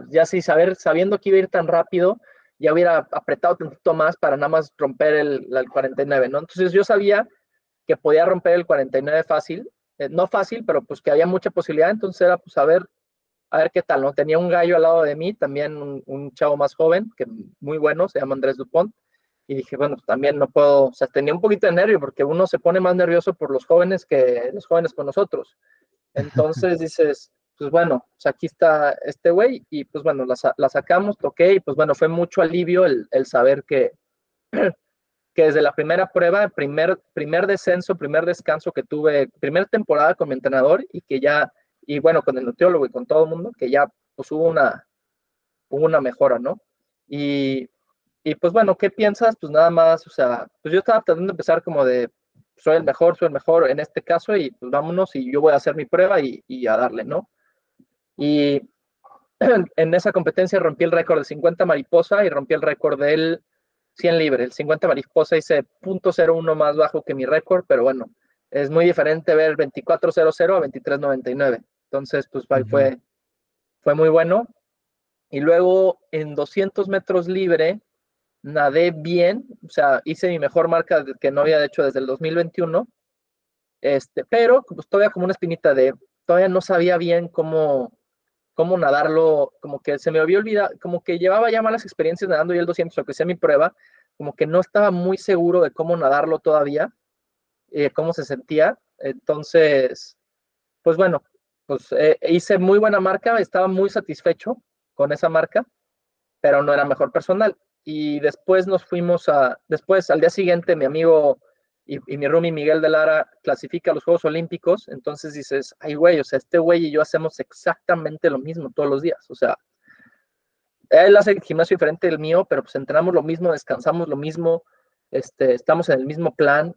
ya sí, saber, sabiendo que iba a ir tan rápido, ya hubiera apretado un poquito más para nada más romper el, el 49, ¿no? Entonces yo sabía que podía romper el 49 fácil, eh, no fácil, pero pues que había mucha posibilidad, entonces era pues a ver, a ver qué tal, ¿no? Tenía un gallo al lado de mí, también un, chavo más joven, que muy bueno, se llama Andrés Dupont, y dije, bueno, pues también no puedo, o sea, tenía un poquito de nervio porque uno se pone más nervioso por los jóvenes que los jóvenes con nosotros. Entonces dices, pues bueno, pues aquí está este güey y pues bueno, la, la, sacamos, toqué y pues bueno, fue mucho alivio el, el saber que, que desde la primera prueba, primer, primer descenso, primer descanso que tuve, primera temporada con mi entrenador y que ya, y bueno, con el nutriólogo y con todo el mundo, que ya pues hubo una, hubo una mejora, ¿no? Y, y pues bueno, ¿qué piensas? Pues nada más, o sea, pues yo estaba tratando de empezar como de, soy el mejor, soy el mejor en este caso y pues vámonos y yo voy a hacer mi prueba y, y a darle, ¿no? Y en esa competencia rompí el récord de 50 mariposa y rompí el récord del 100 libre. El 50 mariposa hice .01 más bajo que mi récord, pero bueno, es muy diferente ver 24.00 a 23.99. Entonces, pues fue, fue muy bueno. Y luego en 200 metros libre, nadé bien, o sea, hice mi mejor marca que no había hecho desde el 2021, este, pero pues, todavía como una espinita de, todavía no sabía bien cómo, cómo nadarlo, como que se me había olvidado, como que llevaba ya malas experiencias nadando y el 200, aunque sea mi prueba, como que no estaba muy seguro de cómo nadarlo todavía, eh, cómo se sentía. Entonces, pues bueno, pues eh, hice muy buena marca, estaba muy satisfecho con esa marca, pero no era mejor personal. Y después nos fuimos a, después al día siguiente mi amigo y, mi roomie Miguel de Lara clasifica los Juegos Olímpicos, entonces dices, ay, güey, o sea, este güey y yo hacemos exactamente lo mismo todos los días, o sea, él hace el gimnasio diferente del mío, pero pues entrenamos lo mismo, descansamos lo mismo, este, estamos en el mismo plan,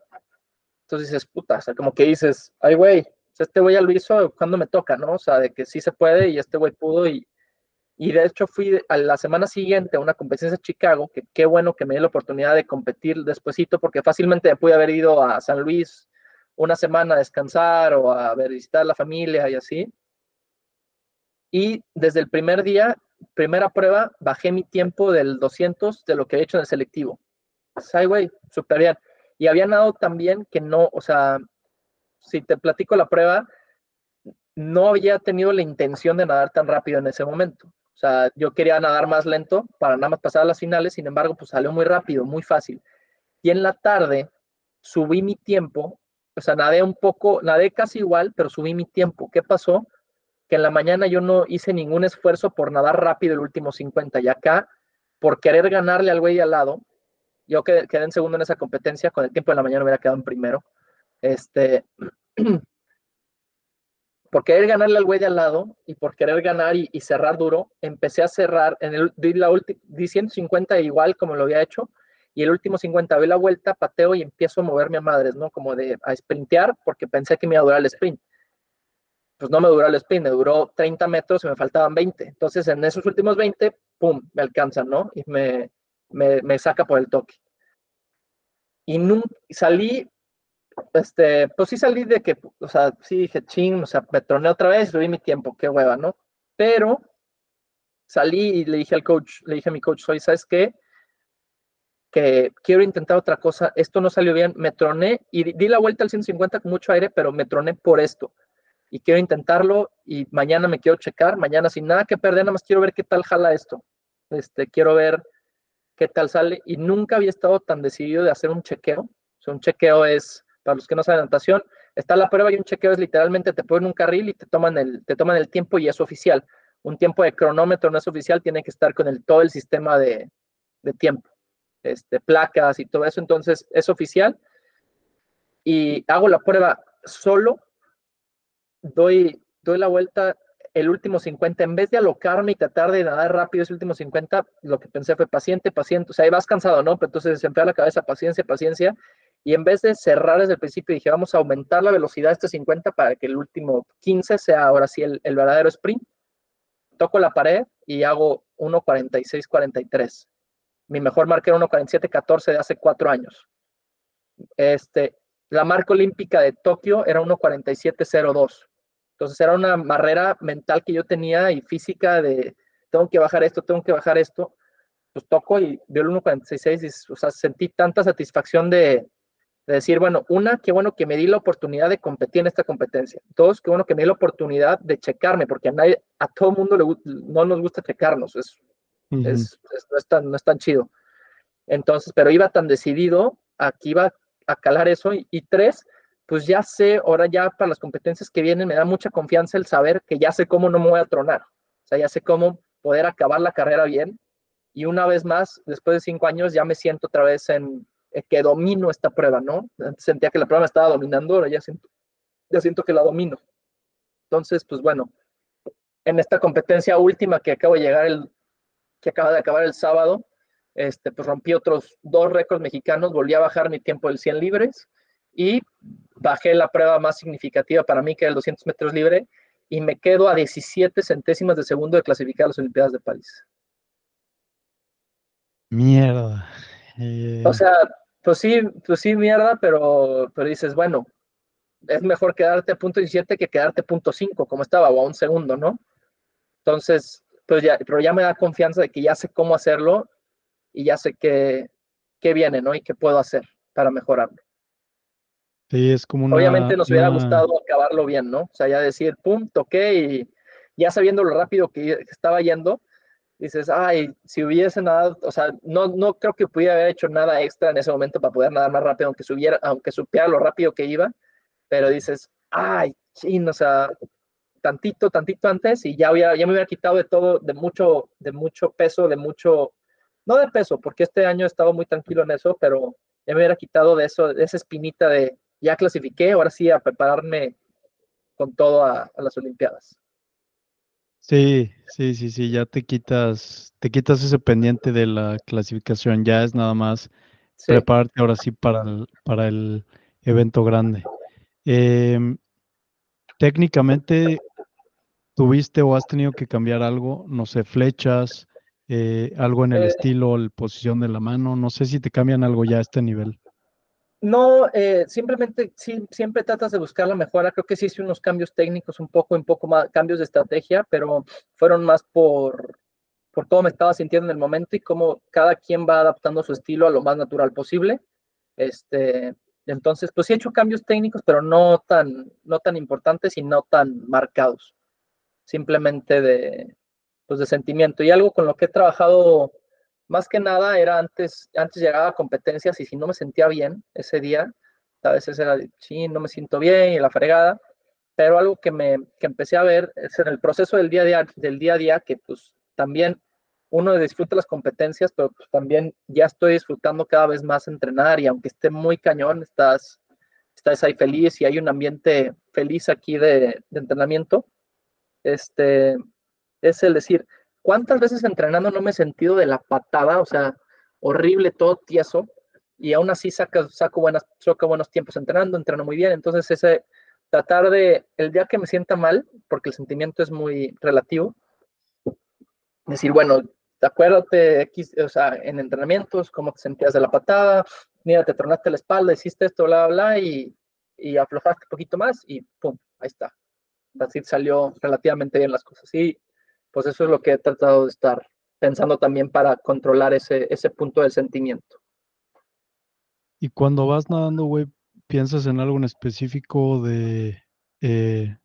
entonces dices, puta, o sea, como que dices, ay, güey, este güey ya lo hizo cuando me toca, ¿no? O sea, de que sí se puede y este güey pudo y, y de hecho fui a la semana siguiente a una competencia en Chicago, que qué bueno que me dio la oportunidad de competir despuesito, porque fácilmente pude haber ido a San Luis una semana a descansar o a visitar a la familia y así. Y desde el primer día, primera prueba, bajé mi tiempo del 200 de lo que he hecho en el selectivo. Ay, güey, súper bien. Y había nadado también que no, o sea, si te platico la prueba, no había tenido la intención de nadar tan rápido en ese momento. O sea, yo quería nadar más lento para nada más pasar a las finales, sin embargo, pues salió muy rápido, muy fácil. Y en la tarde subí mi tiempo, o sea, nadé un poco, nadé casi igual, pero subí mi tiempo. ¿Qué pasó? Que en la mañana yo no hice ningún esfuerzo por nadar rápido el último 50 y acá, por querer ganarle al güey al lado, yo quedé, en segundo en esa competencia, con el tiempo de la mañana hubiera quedado en primero. Este, por querer ganarle al güey de al lado y por querer ganar y, cerrar duro, empecé a cerrar, en el, di, la di 150 igual como lo había hecho, y el último 50 doy la vuelta, pateo y empiezo a moverme a madres, ¿no? Como de a sprintear, porque pensé que me iba a durar el sprint. Pues no me duró el sprint, me duró 30 metros y me faltaban 20. Entonces en esos últimos 20, ¡pum!, me alcanzan, ¿no? Y me, me, me saca por el toque. Y nunca, salí este, pues sí salí de que, o sea, sí dije, ching, o sea, me troné otra vez, subí mi tiempo, qué hueva, ¿no? Pero salí y le dije al coach, le dije a mi coach, soy, ¿sabes qué? Que quiero intentar otra cosa, esto no salió bien, me troné y di la vuelta al 150 con mucho aire, pero me troné por esto. Y quiero intentarlo y mañana me quiero checar, mañana sin nada que perder, nada más quiero ver qué tal jala esto. Este, quiero ver qué tal sale y nunca había estado tan decidido de hacer un chequeo. O sea, un chequeo es para los que no saben natación, está la prueba y un chequeo es literalmente te ponen un carril y te toman el, te toman el tiempo y es oficial. Un tiempo de cronómetro no es oficial, tiene que estar con el, todo el sistema de, de tiempo, este, placas y todo eso, entonces es oficial. Y hago la prueba solo, doy, doy la vuelta el último 50, en vez de alocarme y tratar de nadar rápido ese último 50, lo que pensé fue paciente, paciente, o sea, ahí vas cansado, ¿no? Pero entonces enfría la cabeza, paciencia, paciencia, y en vez de cerrar desde el principio, dije, vamos a aumentar la velocidad de este 50 para que el último 15 sea ahora sí el, verdadero sprint. Toco la pared y hago 1.46-43. mi mejor marca era 1.47.14 de hace cuatro años. Este, la marca olímpica de Tokio era 1.47.02. Entonces era una barrera mental que yo tenía y física de tengo que bajar esto, tengo que bajar esto. Pues toco y veo el 1.46 y o sea, sentí tanta satisfacción de, de decir, bueno, una, qué bueno que me di la oportunidad de competir en esta competencia. Dos, qué bueno que me di la oportunidad de checarme, porque a, nadie, a todo mundo le, no nos gusta checarnos, es, es, no, es tan, no es tan chido. Entonces, pero iba tan decidido, aquí iba a calar eso. Y, y tres, pues ya sé, ahora ya para las competencias que vienen me da mucha confianza el saber que ya sé cómo no me voy a tronar. O sea, ya sé cómo poder acabar la carrera bien. Y una vez más, después de cinco años, ya me siento otra vez en que domino esta prueba, ¿no? Antes sentía que la prueba me estaba dominando, ahora ya siento, ya siento que la domino. Entonces, pues bueno, en esta competencia última que acabo de llegar el, que acaba de acabar el sábado, este, pues rompí otros dos récords mexicanos, volví a bajar mi tiempo del 100 libres y bajé la prueba más significativa para mí, que era el 200 metros libre, y me quedo a 17 centésimas de segundo de clasificar a las Olimpiadas de París. Mierda. Eh, o sea, pues sí, pues sí, mierda, pero, pero dices, bueno, es mejor quedarte a punto 17 que quedarte a punto 5, como estaba, o a un segundo, ¿no? Entonces, pues ya, pero ya me da confianza de que ya sé cómo hacerlo y ya sé qué, qué viene, ¿no? Y qué puedo hacer para mejorarlo. Sí, es como una, Obviamente nos hubiera gustado acabarlo bien, ¿no? O sea, ya decir, pum, toqué y ya sabiendo lo rápido que estaba yendo, dices, ay, si hubiese nada, o sea, no, no creo que pudiera haber hecho nada extra en ese momento para poder nadar más rápido, aunque, subiera, aunque supiera lo rápido que iba, pero dices, ay, chin, o sea, tantito, tantito antes y ya, ya me hubiera quitado de todo, de mucho, de mucho peso, de mucho, no de peso, porque este año he estado muy tranquilo en eso, pero ya me hubiera quitado de eso, de esa espinita de, ya clasifiqué, ahora sí a prepararme con todo a, las Olimpiadas. Sí, sí, sí, sí, ya te quitas, te quitas ese pendiente de la clasificación, ya es nada más prepararte ahora sí para el, para el evento grande. Em, técnicamente, ¿tuviste o has tenido que cambiar algo? No sé, flechas, eh, algo en el eh, estilo, la posición de la mano, no sé si te cambian algo ya a este nivel. No, eh, simplemente sí, siempre tratas de buscar la mejora. Creo que sí hice unos cambios técnicos, un poco, un poco más, cambios de estrategia, pero fueron más por, por cómo me estaba sintiendo en el momento y cómo cada quien va adaptando su estilo a lo más natural posible. Este, entonces, pues sí he hecho cambios técnicos, pero no tan, no tan importantes y no tan marcados. Simplemente de, pues de sentimiento. Y algo con lo que he trabajado más que nada era antes, antes llegaba a competencias y si no me sentía bien ese día, a veces era, sí, no me siento bien y la fregada, pero algo que me que empecé a ver es en el proceso del día a día, del día a día que pues también uno disfruta las competencias, pero pues también ya estoy disfrutando cada vez más entrenar y aunque esté muy cañón, estás, estás ahí feliz y hay un ambiente feliz aquí de, de entrenamiento, este, es el decir, ¿Cuántas veces entrenando no me he sentido de la patada? O sea, horrible, todo tieso. Y aún así saco, saco, buenas, saco buenos tiempos entrenando, entreno muy bien. Entonces, ese tratar de, el día que me sienta mal, porque el sentimiento es muy relativo, decir, bueno, acuérdate, o sea, en entrenamientos, cómo te sentías de la patada, mira, te tronaste la espalda, hiciste esto, bla, bla, y, y aflojaste un poquito más y pum, ahí está. Así salió relativamente bien las cosas. Y pues eso es lo que he tratado de estar pensando también para controlar ese, ese punto del sentimiento. Y cuando vas nadando, güey, ¿piensas en algo en específico de... Eh,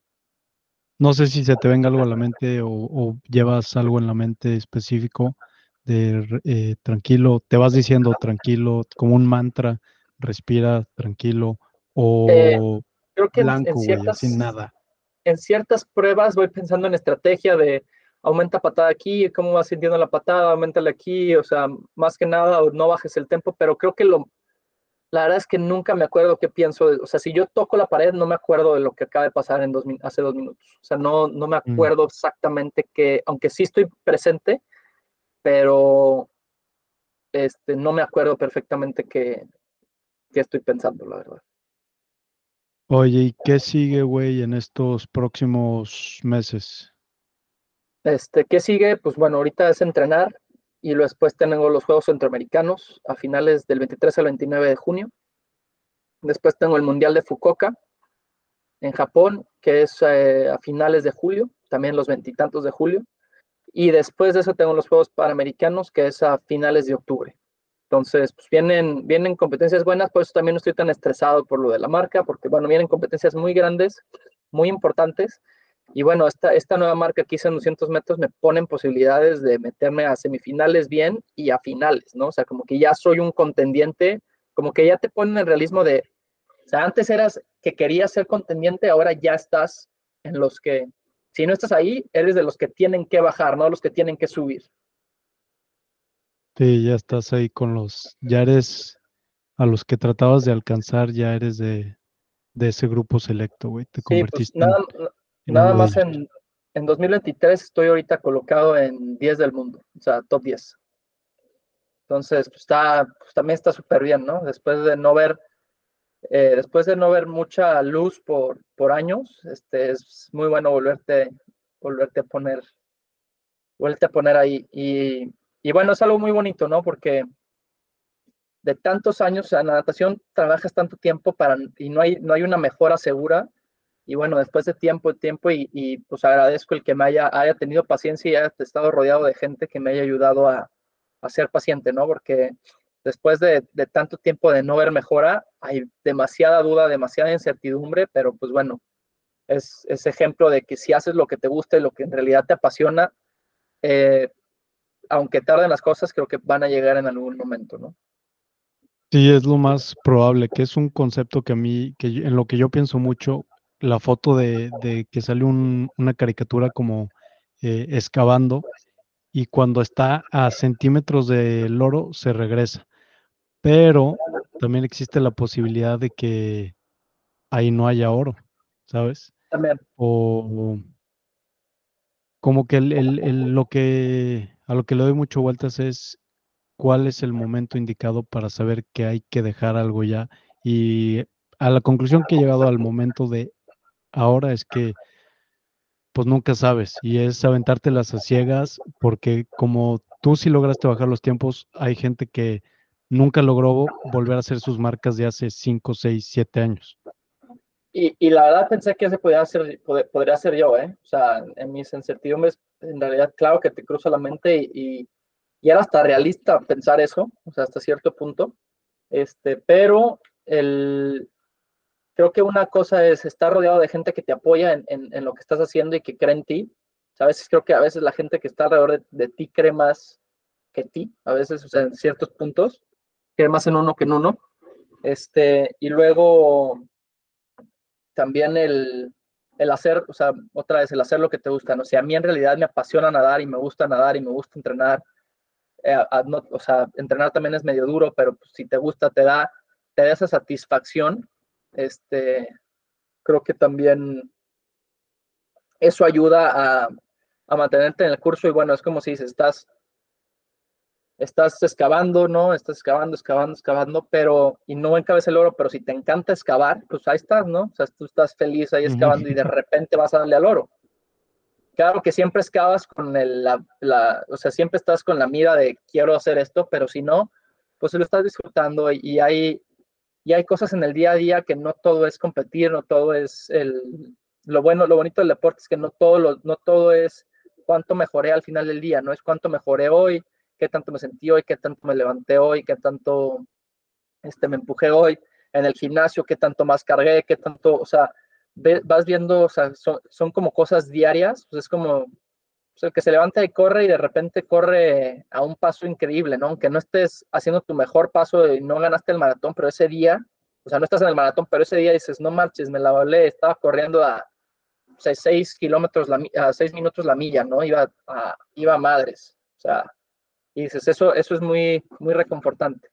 no sé si se te venga algo a la mente o, llevas algo en la mente específico de eh, tranquilo, te vas diciendo tranquilo, como un mantra, respira tranquilo o eh, creo que blanco, sin nada. En ciertas pruebas voy pensando en estrategia de aumenta patada aquí, cómo vas sintiendo la patada, aumentale aquí, o sea, más que nada, no bajes el tempo, pero creo que lo, la verdad es que nunca me acuerdo qué pienso, o sea, si yo toco la pared, no me acuerdo de lo que acaba de pasar en dos, hace dos minutos, o sea, no, no me mm. acuerdo exactamente que, aunque sí estoy presente, pero este, no me acuerdo perfectamente qué, qué estoy pensando, la verdad. Oye, ¿y qué sigue, güey, en estos próximos meses? Este, ¿qué sigue? Pues bueno, ahorita es entrenar y después tengo los Juegos Centroamericanos a finales del 23 al 29 de junio. Después tengo el Mundial de Fukuoka en Japón, que es eh, a finales de julio, también los veintitantos de julio. Y después de eso tengo los Juegos Panamericanos, que es a finales de octubre. Entonces, pues vienen, vienen competencias buenas, por eso también no estoy tan estresado por lo de la marca, porque bueno, vienen competencias muy grandes, muy importantes. Y bueno, esta, esta nueva marca que hice en 200 metros me ponen posibilidades de meterme a semifinales bien y a finales, ¿no? O sea, como que ya soy un contendiente, como que ya te ponen el realismo de, o sea, antes eras que querías ser contendiente, ahora ya estás en los que, si no estás ahí, eres de los que tienen que bajar, no los que tienen que subir. Sí, ya estás ahí con los, ya eres a los que tratabas de alcanzar, ya eres de, ese grupo selecto, güey. Te pues, convertiste nada, nada más en, en 2023 estoy ahorita colocado en 10 del mundo, o sea, top 10. Entonces, pues está, pues también está súper bien, ¿no? Después de no ver, eh, después de no ver mucha luz por, por años, este, es muy bueno volverte, volverte a poner, volverte a poner ahí. Y y bueno, es algo muy bonito, ¿no? Porque de tantos años, en la natación trabajas tanto tiempo para, y no hay, no hay una mejora segura. Y bueno, después de tiempo, tiempo, y, pues agradezco el que me haya, haya tenido paciencia y haya estado rodeado de gente que me haya ayudado a, a ser paciente, ¿no? Porque después de, de, tanto tiempo de no ver mejora, hay demasiada duda, demasiada incertidumbre, pero pues bueno, es, es ejemplo de que si haces lo que te gusta y lo que en realidad te apasiona, eh, aunque tarden las cosas, creo que van a llegar en algún momento, ¿no? Sí, es lo más probable, que es un concepto que a mí, que en lo que yo pienso mucho, la foto de, que sale una caricatura como eh, excavando y cuando está a centímetros del oro se regresa. Pero también existe la posibilidad de que ahí no haya oro, ¿sabes? También. O como que lo que a lo que le doy mucho vueltas es cuál es el momento indicado para saber que hay que dejar algo ya. Y a la conclusión que he llegado al momento de ahora es que pues nunca sabes y es aventártelas a ciegas porque como tú sí lograste bajar los tiempos, hay gente que nunca logró volver a hacer sus marcas de hace 5, 6, 7 años. Y, y, la verdad pensé que ese podría ser, podría ser yo, ¿eh? O sea, en mis incertidumbres en realidad, claro que te cruza la mente y, y, era hasta realista pensar eso, o sea, hasta cierto punto. Este, pero el, creo que una cosa es estar rodeado de gente que te apoya en, en, lo que estás haciendo y que cree en ti. a veces creo que a veces la gente que está alrededor de, ti cree más que ti, a veces, o sea, en ciertos puntos, cree más en uno que en uno. Este, y luego también el, el hacer, o sea, otra vez, el hacer lo que te gusta, ¿no? Si a mí en realidad me apasiona nadar y me gusta nadar y me gusta entrenar, eh, o sea, entrenar también es medio duro, pero pues, si te gusta, te da, te da esa satisfacción, este, creo que también eso ayuda a, a mantenerte en el curso y bueno, es como si dices, estás estás excavando, ¿no? Estás excavando, excavando, excavando, pero, y no encabes el oro, pero si te encanta excavar, pues ahí estás, ¿no? O sea, tú estás feliz ahí excavando y de repente vas a darle al oro. Claro que siempre excavas con el, la, la, o sea, siempre estás con la mira de quiero hacer esto, pero si no, pues lo estás disfrutando y, hay, y hay cosas en el día a día que no todo es competir, no todo es el, lo bueno, lo bonito del deporte es que no todo, lo, no todo es cuánto mejoré al final del día, no es cuánto mejoré hoy, qué tanto me sentí hoy, qué tanto me levanté hoy, qué tanto este, me empujé hoy en el gimnasio, qué tanto más cargué, qué tanto, o sea, vas viendo, o sea, son, como cosas diarias, pues es como pues el que se levanta y corre y de repente corre a un paso increíble, ¿no? Aunque no estés haciendo tu mejor paso y no ganaste el maratón, pero ese día, o sea, no estás en el maratón, pero ese día dices, no marches, me la volé, estaba corriendo a 6 kilómetros, a 6 minutos la milla, ¿no? Iba a, iba madres, o sea, y dices, eso, eso es muy, muy reconfortante.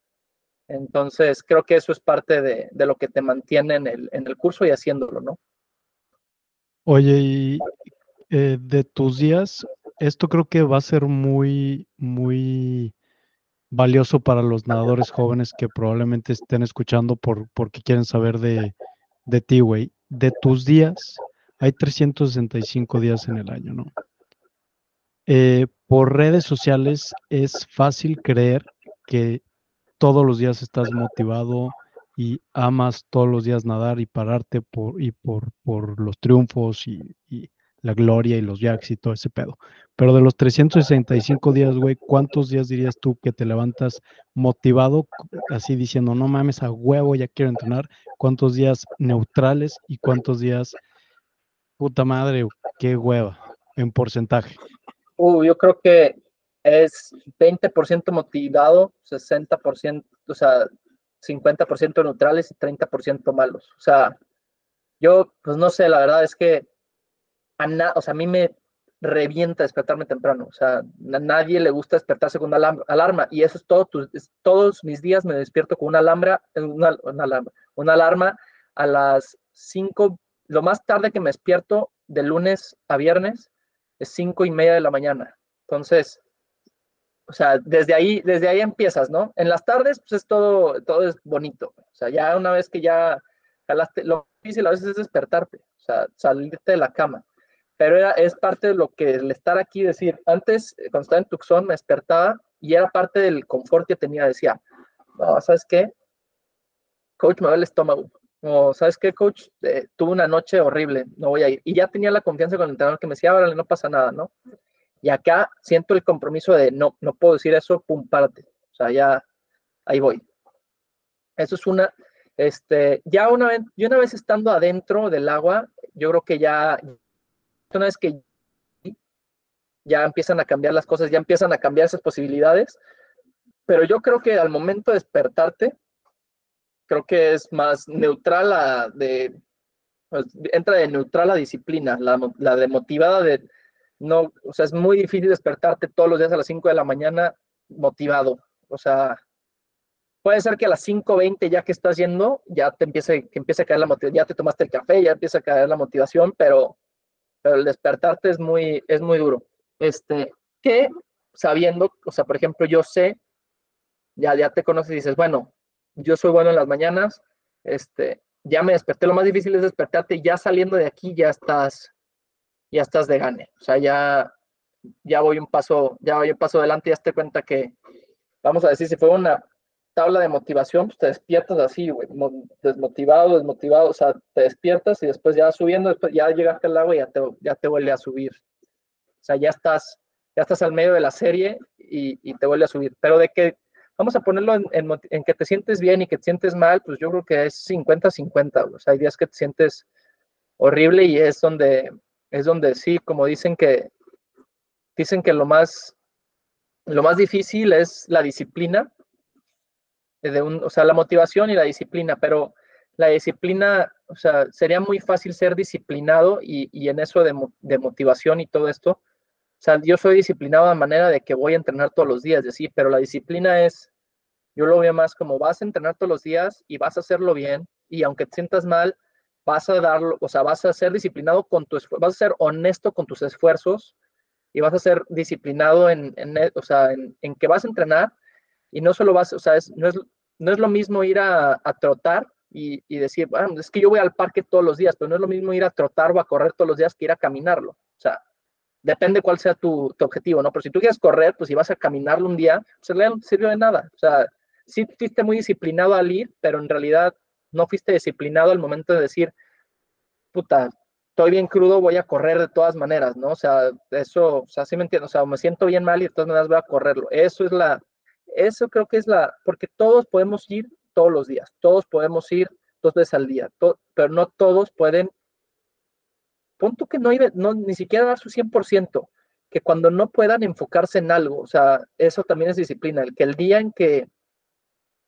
Entonces, creo que eso es parte de, de lo que te mantiene en el, en el, curso y haciéndolo, ¿no? Oye, y eh, de tus días, esto creo que va a ser muy, muy valioso para los nadadores jóvenes que probablemente estén escuchando por, porque quieren saber de, de ti, güey. De tus días, hay 365 días en el año, ¿no? eh, por redes sociales es fácil creer que todos los días estás motivado y amas todos los días nadar y pararte por, y por, por los triunfos y, y la gloria y los jacks y todo ese pedo. Pero de los 365 días, güey, ¿cuántos días dirías tú que te levantas motivado, así diciendo, no mames, a huevo, ya quiero entrenar? ¿Cuántos días neutrales y cuántos días, puta madre, qué hueva, en porcentaje? Uh, yo creo que es 20% motivado, 60%, o sea, 50% neutrales y 30% malos. O sea, yo, pues no sé, la verdad es que a, o sea, a mí me revienta despertarme temprano. O sea, a nadie le gusta despertarse con una alarma, y eso es todo. todos mis días me despierto con una, alambra, una, alarma, una alarma a las 5, lo más tarde que me despierto de lunes a viernes es 5 y media de la mañana. Entonces, o sea, desde ahí, desde ahí empiezas, ¿no? En las tardes, pues es todo, todo es bonito. O sea, ya una vez que ya jalaste, lo difícil a veces es despertarte, o sea, salirte de la cama pero era, es parte de lo que el estar aquí, decir, antes eh, cuando estaba en Tucson me despertaba y era parte del confort que tenía, decía, no, ¿sabes qué? Coach, me duele el estómago. O, ¿sabes qué, coach? Eh, tuve una noche horrible, no voy a ir. Y ya tenía la confianza con el entrenador que me decía, órale, no pasa nada, ¿no? Y acá siento el compromiso de, no, no puedo decir eso, pum, párate. O sea, ya, ahí voy. Eso es una, este, ya una vez, y una vez estando adentro del agua, yo creo que ya, una vez que ya empiezan a cambiar las cosas, ya empiezan a cambiar esas posibilidades, pero yo creo que al momento de despertarte, creo que es más neutral a de, pues, entra de neutral a disciplina, la, la de motivada de, no, o sea, es muy difícil despertarte todos los días a las 5 de la mañana motivado, o sea, puede ser que a las 5.20 ya que estás yendo, ya te empiece, que empiece a caer la motivación, ya te tomaste el café, ya empieza a caer la motivación, pero pero el despertarte es muy, es muy duro. Este, que sabiendo, o sea, por ejemplo, yo sé, ya, ya te conoces y dices, bueno, yo soy bueno en las mañanas, este, ya me desperté, lo más difícil es despertarte y ya saliendo de aquí ya estás, ya estás de gane, o sea, ya, ya voy un paso, ya voy un paso adelante y ya te cuenta que, vamos a decir, si fue una tabla de motivación, pues te despiertas así, güey, desmotivado, desmotivado, o sea, te despiertas y después ya subiendo, después ya llegaste al agua y ya te, ya te vuelve a subir. O sea, ya estás, ya estás al medio de la serie y, y te vuelve a subir. Pero de que, vamos a ponerlo en, en, que te sientes bien y que te sientes mal, pues yo creo que es 50-50, o sea, hay días que te sientes horrible y es donde, es donde sí, como dicen que, dicen que lo más, lo más difícil es la disciplina, de un, o sea, la motivación y la disciplina, pero la disciplina, o sea, sería muy fácil ser disciplinado y, y en eso de, de, motivación y todo esto. O sea, yo soy disciplinado de manera de que voy a entrenar todos los días, decir, pero la disciplina es, yo lo veo más como vas a entrenar todos los días y vas a hacerlo bien y aunque te sientas mal, vas a darlo, o sea, vas a ser disciplinado con tu vas a ser honesto con tus esfuerzos y vas a ser disciplinado en, en o sea, en, en que vas a entrenar y no solo vas, o sea, no, es, no es lo mismo ir a, trotar y, decir, bueno, es que yo voy al parque todos los días, pero no es lo mismo ir a trotar o a correr todos los días que ir a caminarlo. O sea, depende cuál sea tu, objetivo, ¿no? Pero si tú quieres correr, pues si vas a caminarlo un día, pues no sirvió de nada. O sea, sí fuiste muy disciplinado al ir, pero en realidad no fuiste disciplinado al momento de decir, puta, estoy bien crudo, voy a correr de todas maneras, ¿no? O sea, eso, o sea, sí me entiendo, o sea, me siento bien mal y de todas maneras voy a correrlo. Eso es la, eso creo que es la, porque todos podemos ir todos los días, todos podemos ir dos veces al día, pero no todos pueden, punto que no, no ni siquiera dar su 100%, que cuando no puedan enfocarse en algo, o sea, eso también es disciplina, el que el día en que,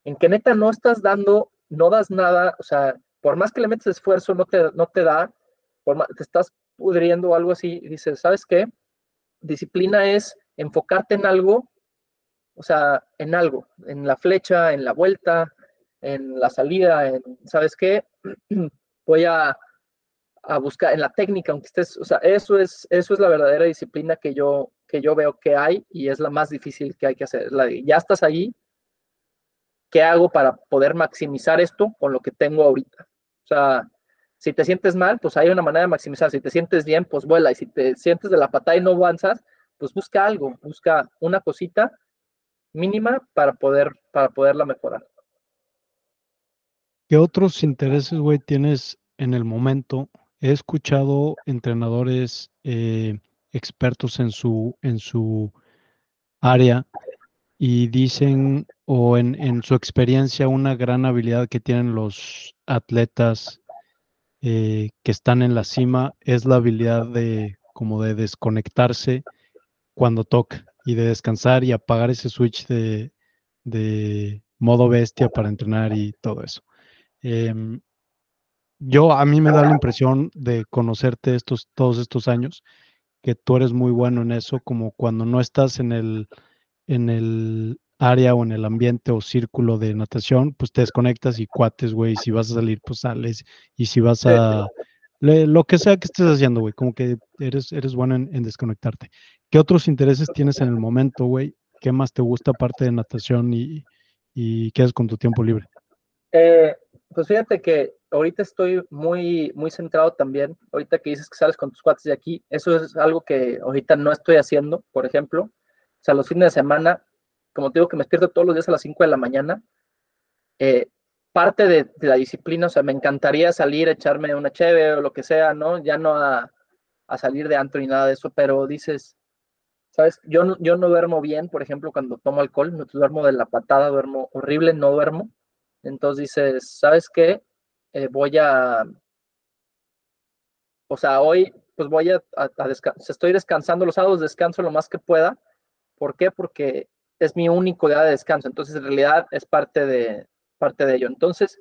en que neta no estás dando, no das nada, o sea, por más que le metes esfuerzo, no te, no te da, por más, te estás pudriendo o algo así, y dices, ¿sabes qué? Disciplina es enfocarte en algo o sea, en algo, en la flecha, en la vuelta, en la salida, en, ¿sabes qué? Voy a, a, buscar en la técnica, aunque estés, o sea, eso es, eso es la verdadera disciplina que yo, que yo veo que hay y es la más difícil que hay que hacer. Ya estás ahí, ¿qué hago para poder maximizar esto con lo que tengo ahorita? O sea, si te sientes mal, pues hay una manera de maximizar. Si te sientes bien, pues vuela. Y si te sientes de la patada y no avanzas, pues busca algo, busca una cosita mínima para poder, para poderla mejorar. ¿Qué otros intereses, güey, tienes en el momento? He escuchado entrenadores eh, expertos en su, en su área y dicen, o en, en, su experiencia, una gran habilidad que tienen los atletas eh, que están en la cima es la habilidad de como de desconectarse cuando toca y de descansar y apagar ese switch de, de modo bestia para entrenar y todo eso. Em, yo, a mí me da la impresión de conocerte estos, todos estos años, que tú eres muy bueno en eso, como cuando no estás en el, en el área o en el ambiente o círculo de natación, pues te desconectas y cuates, güey, si vas a salir, pues sales, y si vas a... lo que sea que estés haciendo, güey, como que eres, eres bueno en, desconectarte. ¿Qué otros intereses tienes en el momento, güey? ¿Qué más te gusta aparte de natación y, y qué haces con tu tiempo libre? Eh, pues fíjate que ahorita estoy muy, muy centrado también. Ahorita que dices que sales con tus cuates de aquí, eso es algo que ahorita no estoy haciendo, por ejemplo. O sea, los fines de semana como te digo que me despierto todos los días a las 5 de la mañana, eh, parte de, la disciplina, o sea, me encantaría salir, echarme una cheve o lo que sea, ¿no? Ya no a, salir de antro ni nada de eso, pero dices, ¿sabes? Yo no, yo no duermo bien, por ejemplo, cuando tomo alcohol, no duermo de la patada, duermo horrible, no duermo. Entonces dices, ¿sabes qué? Eh, voy a, o sea, hoy pues voy a, a descansar, estoy descansando los sábados, descanso lo más que pueda. ¿Por qué? Porque es mi único día de descanso, entonces en realidad es parte de, parte de ello. Entonces,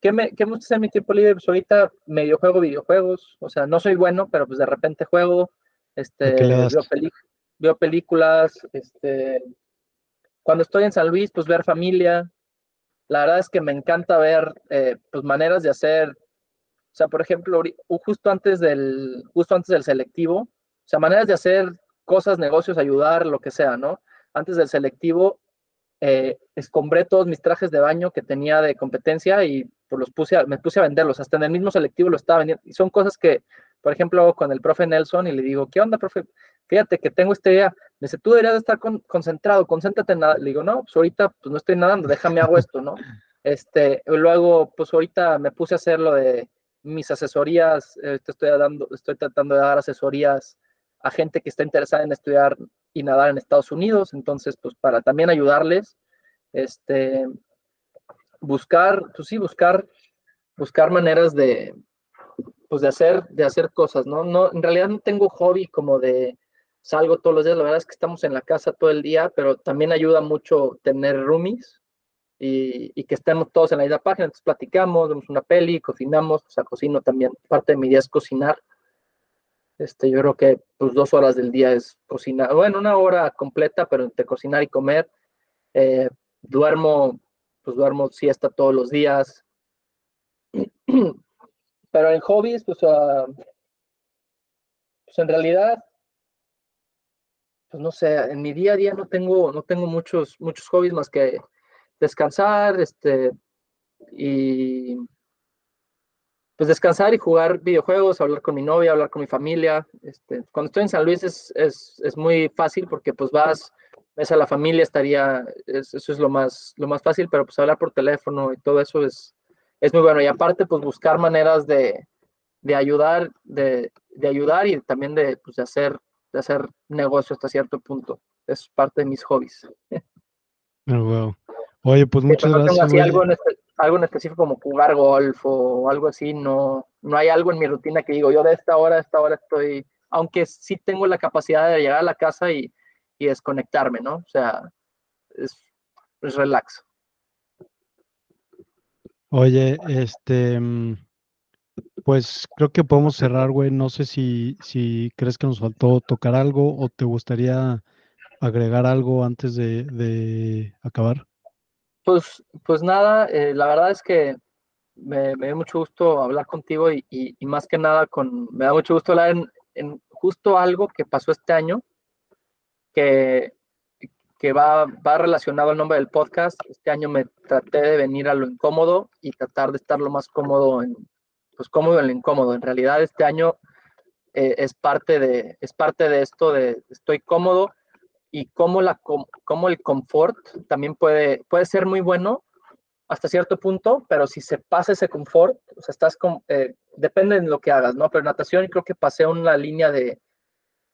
¿qué me, qué me gusta hacer en mi tiempo libre? Pues ahorita medio juego videojuegos, o sea, no soy bueno, pero pues de repente juego, este, veo, películas, este, cuando estoy en San Luis, pues ver familia. La verdad es que me encanta ver, eh, pues maneras de hacer, o sea, por ejemplo, justo antes del, justo antes del selectivo, o sea, maneras de hacer cosas, negocios, ayudar, lo que sea, ¿no? antes del selectivo, eh, escombré todos mis trajes de baño que tenía de competencia y pues, los puse me puse a venderlos. Hasta en el mismo selectivo lo estaba vendiendo. Y son cosas que, por ejemplo, con el profe Nelson y le digo, ¿qué onda, profe? Fíjate que tengo esta idea. Me dice, tú deberías estar concentrado, concéntrate en nada. Le digo, no, pues ahorita pues no estoy nadando, déjame hago esto, ¿no? Este, luego, pues ahorita me puse a hacer lo de mis asesorías, eh, estoy, dando, estoy tratando de dar asesorías a gente que está interesada en estudiar y nadar en Estados Unidos, entonces, pues para también ayudarles, este, buscar, pues sí, buscar, buscar maneras de, pues de hacer, de hacer cosas, ¿no? No, en realidad no tengo hobby como de salgo todos los días, la verdad es que estamos en la casa todo el día, pero también ayuda mucho tener roomies y, y que estemos todos en la misma página, entonces platicamos, vemos una peli, cocinamos, o sea, cocino también, parte de mi día es cocinar, este, yo creo que pues dos horas del día es cocinar, bueno, una hora completa, pero entre cocinar y comer. Eh, duermo, pues duermo siesta todos los días. Pero en hobbies, pues, uh, pues en realidad, pues no sé, en mi día a día no tengo, no tengo muchos, muchos hobbies más que descansar, este, y pues descansar y jugar videojuegos, hablar con mi novia, hablar con mi familia. Este, cuando estoy en San Luis es, es, es, muy fácil porque pues vas, ves a la familia, estaría, eso es lo más, lo más fácil, pero pues hablar por teléfono y todo eso es, es muy bueno. Y aparte pues buscar maneras de, de ayudar, de, de, ayudar y también de, pues, de, hacer, de hacer negocio hasta cierto punto. Es parte de mis hobbies. Oh, Oye, pues muchas gracias algo en específico como jugar golf o algo así, no, no hay algo en mi rutina que digo, yo de esta hora a esta hora estoy, aunque sí tengo la capacidad de llegar a la casa y, y desconectarme, ¿no? O sea, es, es relax. Oye, este, pues creo que podemos cerrar, güey. No sé si, si crees que nos faltó tocar algo o te gustaría agregar algo antes de, de acabar. Pues, pues nada, eh, la verdad es que me, me, mucho gusto hablar contigo y, y, más que nada con, me da mucho gusto hablar en, justo algo que pasó este año, que, que va, va relacionado al nombre del podcast. Este año me traté de venir a lo incómodo y tratar de estar lo más cómodo en, pues cómodo en lo incómodo. En realidad este año eh, es, parte de, es parte de esto de estoy cómodo y cómo, la, cómo el confort también puede, puede ser muy bueno hasta cierto punto, pero si se pasa ese confort, o sea, estás con, eh, depende de lo que hagas, ¿no? Pero natación creo que pasé una línea de,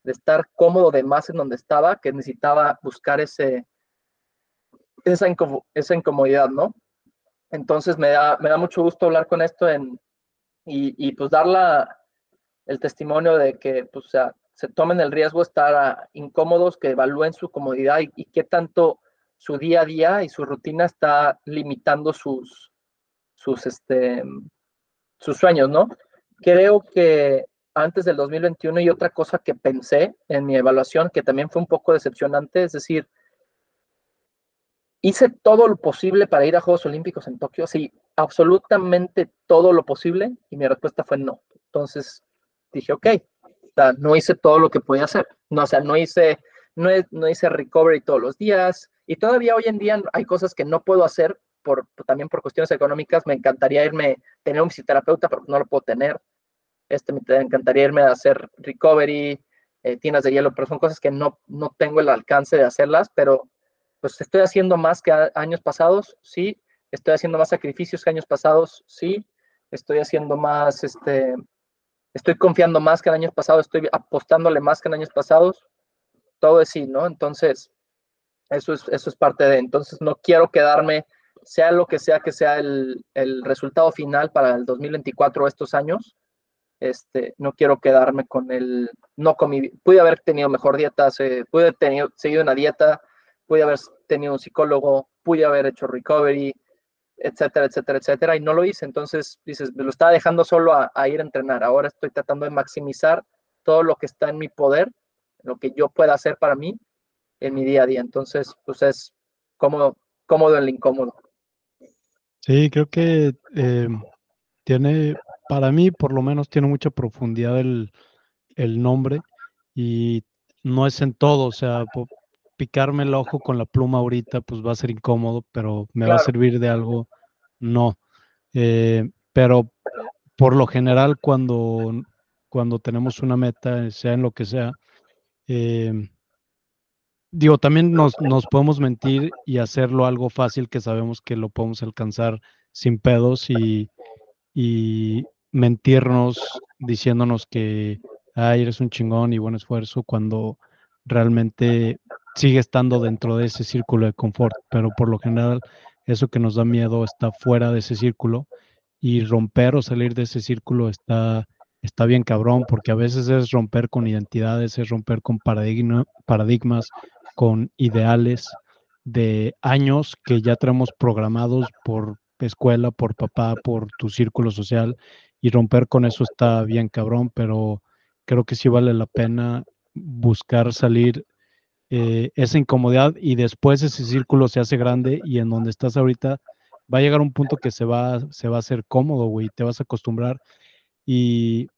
de estar cómodo de más en donde estaba, que necesitaba buscar ese, esa, esa incomodidad, ¿no? Entonces me da, me da mucho gusto hablar con esto en, y, y pues dar la, el testimonio de que pues, o sea, se tomen el riesgo de estar ah, incómodos, que evalúen su comodidad y, y, qué tanto su día a día y su rutina está limitando sus, sus, este, sus sueños, ¿no? Creo que antes del 2021 y otra cosa que pensé en mi evaluación que también fue un poco decepcionante, es decir, hice todo lo posible para ir a Juegos Olímpicos en Tokio, sí, absolutamente todo lo posible y mi respuesta fue no. Entonces dije, ok, no hice todo lo que podía hacer. No, o sea, no hice, no, no hice recovery todos los días. Y todavía hoy en día hay cosas que no puedo hacer por, también por cuestiones económicas. Me encantaría irme, tener un fisioterapeuta, pero no lo puedo tener. Este, me encantaría irme a hacer recovery, eh, tinas de hielo, pero son cosas que no, no tengo el alcance de hacerlas, pero pues estoy haciendo más que años pasados, sí. Estoy haciendo más sacrificios que años pasados, sí. Estoy haciendo más, este, estoy confiando más que en años pasados, estoy apostándole más que en años pasados, todo es sí, ¿no? Entonces, eso es, eso es parte de, entonces no quiero quedarme, sea lo que sea que sea el, el resultado final para el 2024 estos años, este, no quiero quedarme con el, no con mi, pude haber tenido mejor dieta, se, pude haber tenido, seguido una dieta, pude haber tenido un psicólogo, pude haber hecho recovery, etcétera, etcétera, etcétera, y no lo hice. Entonces, dices, me lo estaba dejando solo a, ir a entrenar. Ahora estoy tratando de maximizar todo lo que está en mi poder, lo que yo pueda hacer para mí en mi día a día. Entonces, pues es cómodo, cómodo en incómodo. Sí, creo que eh, tiene, para mí por lo menos tiene mucha profundidad el, el nombre y no es en todo, o sea, picarme el ojo con la pluma ahorita, pues va a ser incómodo, pero me va a servir de algo, no. Eh, pero por lo general, cuando, cuando tenemos una meta, sea en lo que sea, eh, digo, también nos, nos, podemos mentir y hacerlo algo fácil que sabemos que lo podemos alcanzar sin pedos y, y mentirnos diciéndonos que, ay, eres un chingón y buen esfuerzo cuando realmente sigue estando dentro de ese círculo de confort, pero por lo general eso que nos da miedo está fuera de ese círculo y romper o salir de ese círculo está, está bien cabrón, porque a veces es romper con identidades, es romper con paradigma, paradigmas, con ideales de años que ya tenemos programados por escuela, por papá, por tu círculo social, y romper con eso está bien cabrón, pero creo que sí vale la pena buscar salir eh, esa incomodidad y después ese círculo se hace grande y en donde estás ahorita va a llegar un punto que se va, se va a hacer cómodo, güey, te vas a acostumbrar. Y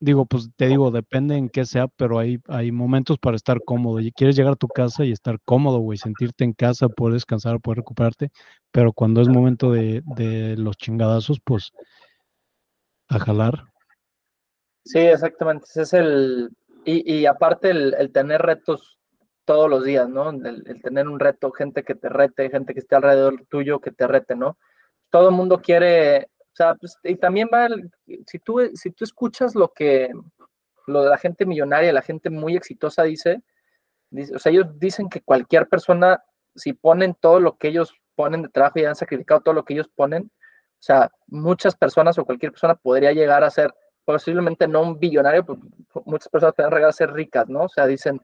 digo, pues te digo, depende en qué sea, pero hay, hay momentos para estar cómodo. Y quieres llegar a tu casa y estar cómodo, güey, sentirte en casa, poder descansar, poder recuperarte, pero cuando es momento de, de los chingadazos, pues a jalar. Sí, exactamente, ese es el, y, y aparte el, el tener retos todos los días, ¿no? El, tener un reto, gente que te rete, gente que esté alrededor tuyo que te rete, ¿no? Todo el mundo quiere, o sea, pues, y también va, si tú, si tú escuchas lo que, lo de la gente millonaria, la gente muy exitosa dice, dice, o sea, ellos dicen que cualquier persona, si ponen todo lo que ellos ponen de trabajo y han sacrificado todo lo que ellos ponen, o sea, muchas personas o cualquier persona podría llegar a ser, posiblemente no un billonario, pues muchas personas podrían llegar a ser ricas, ¿no? O sea, dicen,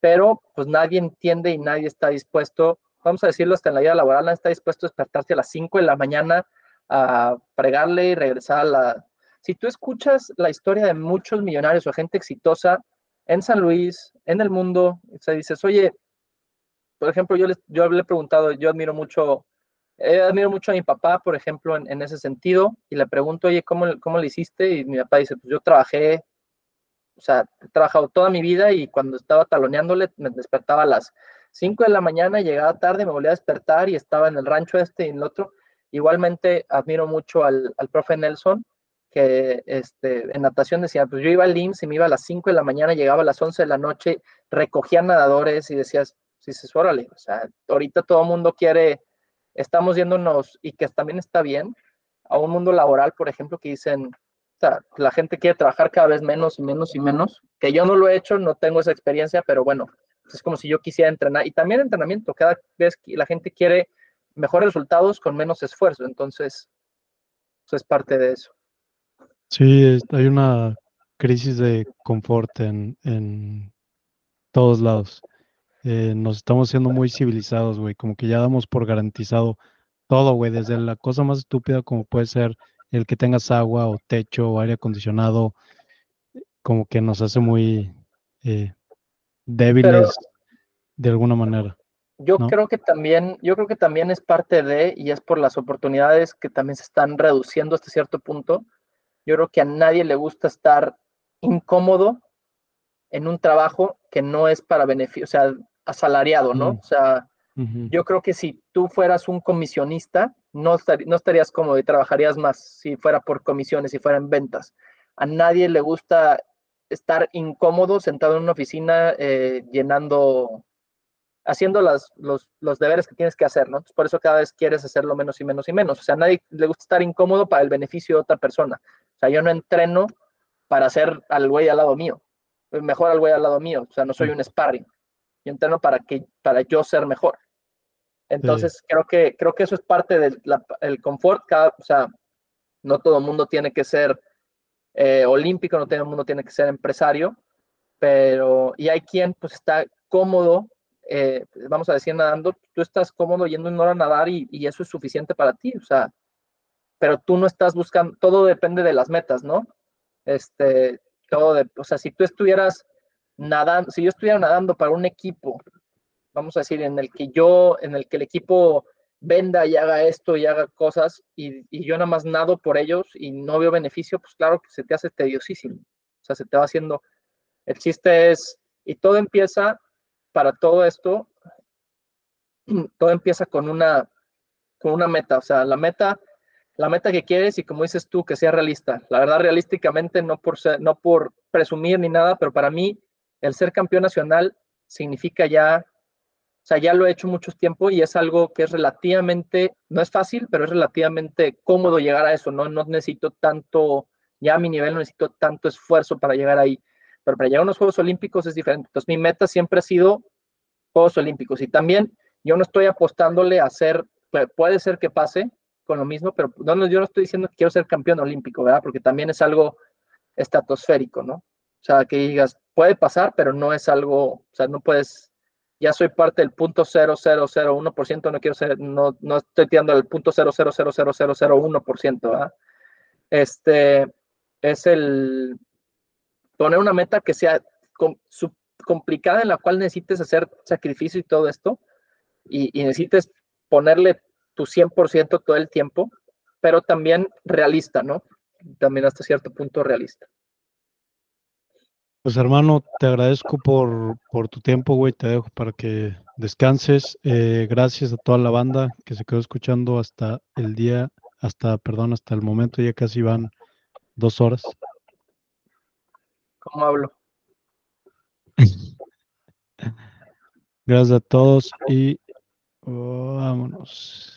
pero pues nadie entiende y nadie está dispuesto, vamos a decirlo hasta en la vida laboral, nadie está dispuesto a despertarse a las 5 de la mañana a fregarle y regresar a la... Si tú escuchas la historia de muchos millonarios o gente exitosa en San Luis, en el mundo, se dices, oye, por ejemplo, yo, les, yo le he preguntado, yo admiro mucho, eh, admiro mucho a mi papá, por ejemplo, en, en, ese sentido, y le pregunto, oye, ¿cómo, ¿cómo le hiciste? Y mi papá dice, pues yo trabajé o sea, he trabajado toda mi vida y cuando estaba taloneándole me despertaba a las 5 de la mañana, llegaba tarde, me volvía a despertar y estaba en el rancho este y en el otro. Igualmente admiro mucho al, al profe Nelson, que este, en natación decía, pues yo iba al IMSS y me iba a las 5 de la mañana, llegaba a las 11 de la noche, recogía nadadores y decías, sí, sí, órale, o sea, ahorita todo el mundo quiere, estamos yéndonos, y que también está bien, a un mundo laboral, por ejemplo, que dicen, la gente quiere trabajar cada vez menos y menos y menos, que yo no lo he hecho, no tengo esa experiencia, pero bueno, es como si yo quisiera entrenar, y también entrenamiento, cada vez que la gente quiere mejores resultados con menos esfuerzo, entonces, eso es parte de eso. Sí, hay una crisis de confort en, en todos lados. Eh, nos estamos siendo muy civilizados, güey, como que ya damos por garantizado todo, güey, desde la cosa más estúpida como puede ser el que tengas agua o techo o aire acondicionado, como que nos hace muy eh, débiles de alguna manera. Yo creo que también, yo creo que también es parte de, y es por las oportunidades que también se están reduciendo hasta cierto punto, yo creo que a nadie le gusta estar incómodo en un trabajo que no es para beneficio, o sea, asalariado, ¿no? O sea, yo creo que si tú fueras un comisionista, no, no estarías cómodo y trabajarías más si fuera por comisiones, si fueran ventas. A nadie le gusta estar incómodo sentado en una oficina eh, llenando, haciendo las, los, los, deberes que tienes que hacer, ¿no? por eso cada vez quieres hacerlo menos y menos y menos. O sea, a nadie le gusta estar incómodo para el beneficio de otra persona. O sea, yo no entreno para hacer al güey al lado mío, mejor al güey al lado mío. O sea, no soy un sparring. Yo entreno para, que, para yo ser mejor. Entonces, creo, que, creo que eso es parte del confort. Cada, o sea, no todo el mundo tiene que ser eh, olímpico, no todo el mundo tiene que ser empresario, pero, y hay quien pues está cómodo, eh, vamos a decir, nadando, tú estás cómodo yendo una hora a nadar y, y, eso es suficiente para ti, o sea, pero tú no estás buscando, todo depende de las metas, ¿no? Este, todo de, o sea, si tú estuvieras nadando, si yo estuviera nadando para un equipo, vamos a decir, en el que yo, en el que el equipo venda y haga esto y haga cosas y, y yo nada más nado por ellos y no veo beneficio, pues claro que se te hace tediosísimo. O sea, se te va haciendo. El chiste es, y todo empieza, para todo esto, todo empieza con una, con una meta. O sea, la meta la meta que quieres y como dices tú, que sea realista. La verdad, realísticamente, no por, no por presumir ni nada, pero para mí el ser campeón nacional significa ya, o sea, ya lo he hecho mucho tiempo y es algo que es relativamente, no es fácil, pero es relativamente cómodo llegar a eso, ¿no? No necesito tanto, ya a mi nivel no necesito tanto esfuerzo para llegar ahí, pero para llegar a unos Juegos Olímpicos es diferente. Entonces, mi meta siempre ha sido Juegos Olímpicos y también yo no estoy apostándole a hacer, puede ser que pase, con lo mismo, pero no, yo no estoy diciendo que quiero ser campeón olímpico, ¿verdad? Porque también es algo estratosférico, ¿no? O sea, que digas, puede pasar, pero no es algo, o sea, no puedes, ya soy parte del punto 00001%, no quiero ser, no, no estoy tirando el punto 0000001%, ¿verdad? Este, es el poner una meta que sea complicada en la cual necesites hacer sacrificio y todo esto, y, y necesites ponerle tu 100% todo el tiempo, pero también realista, ¿no? También hasta cierto punto realista. Pues hermano, te agradezco por, por tu tiempo, güey. Te dejo para que descanses. Eh, gracias a toda la banda que se quedó escuchando hasta el día, hasta, perdón, hasta el momento. Ya casi van dos horas. ¿Cómo hablo? Gracias a todos y vámonos.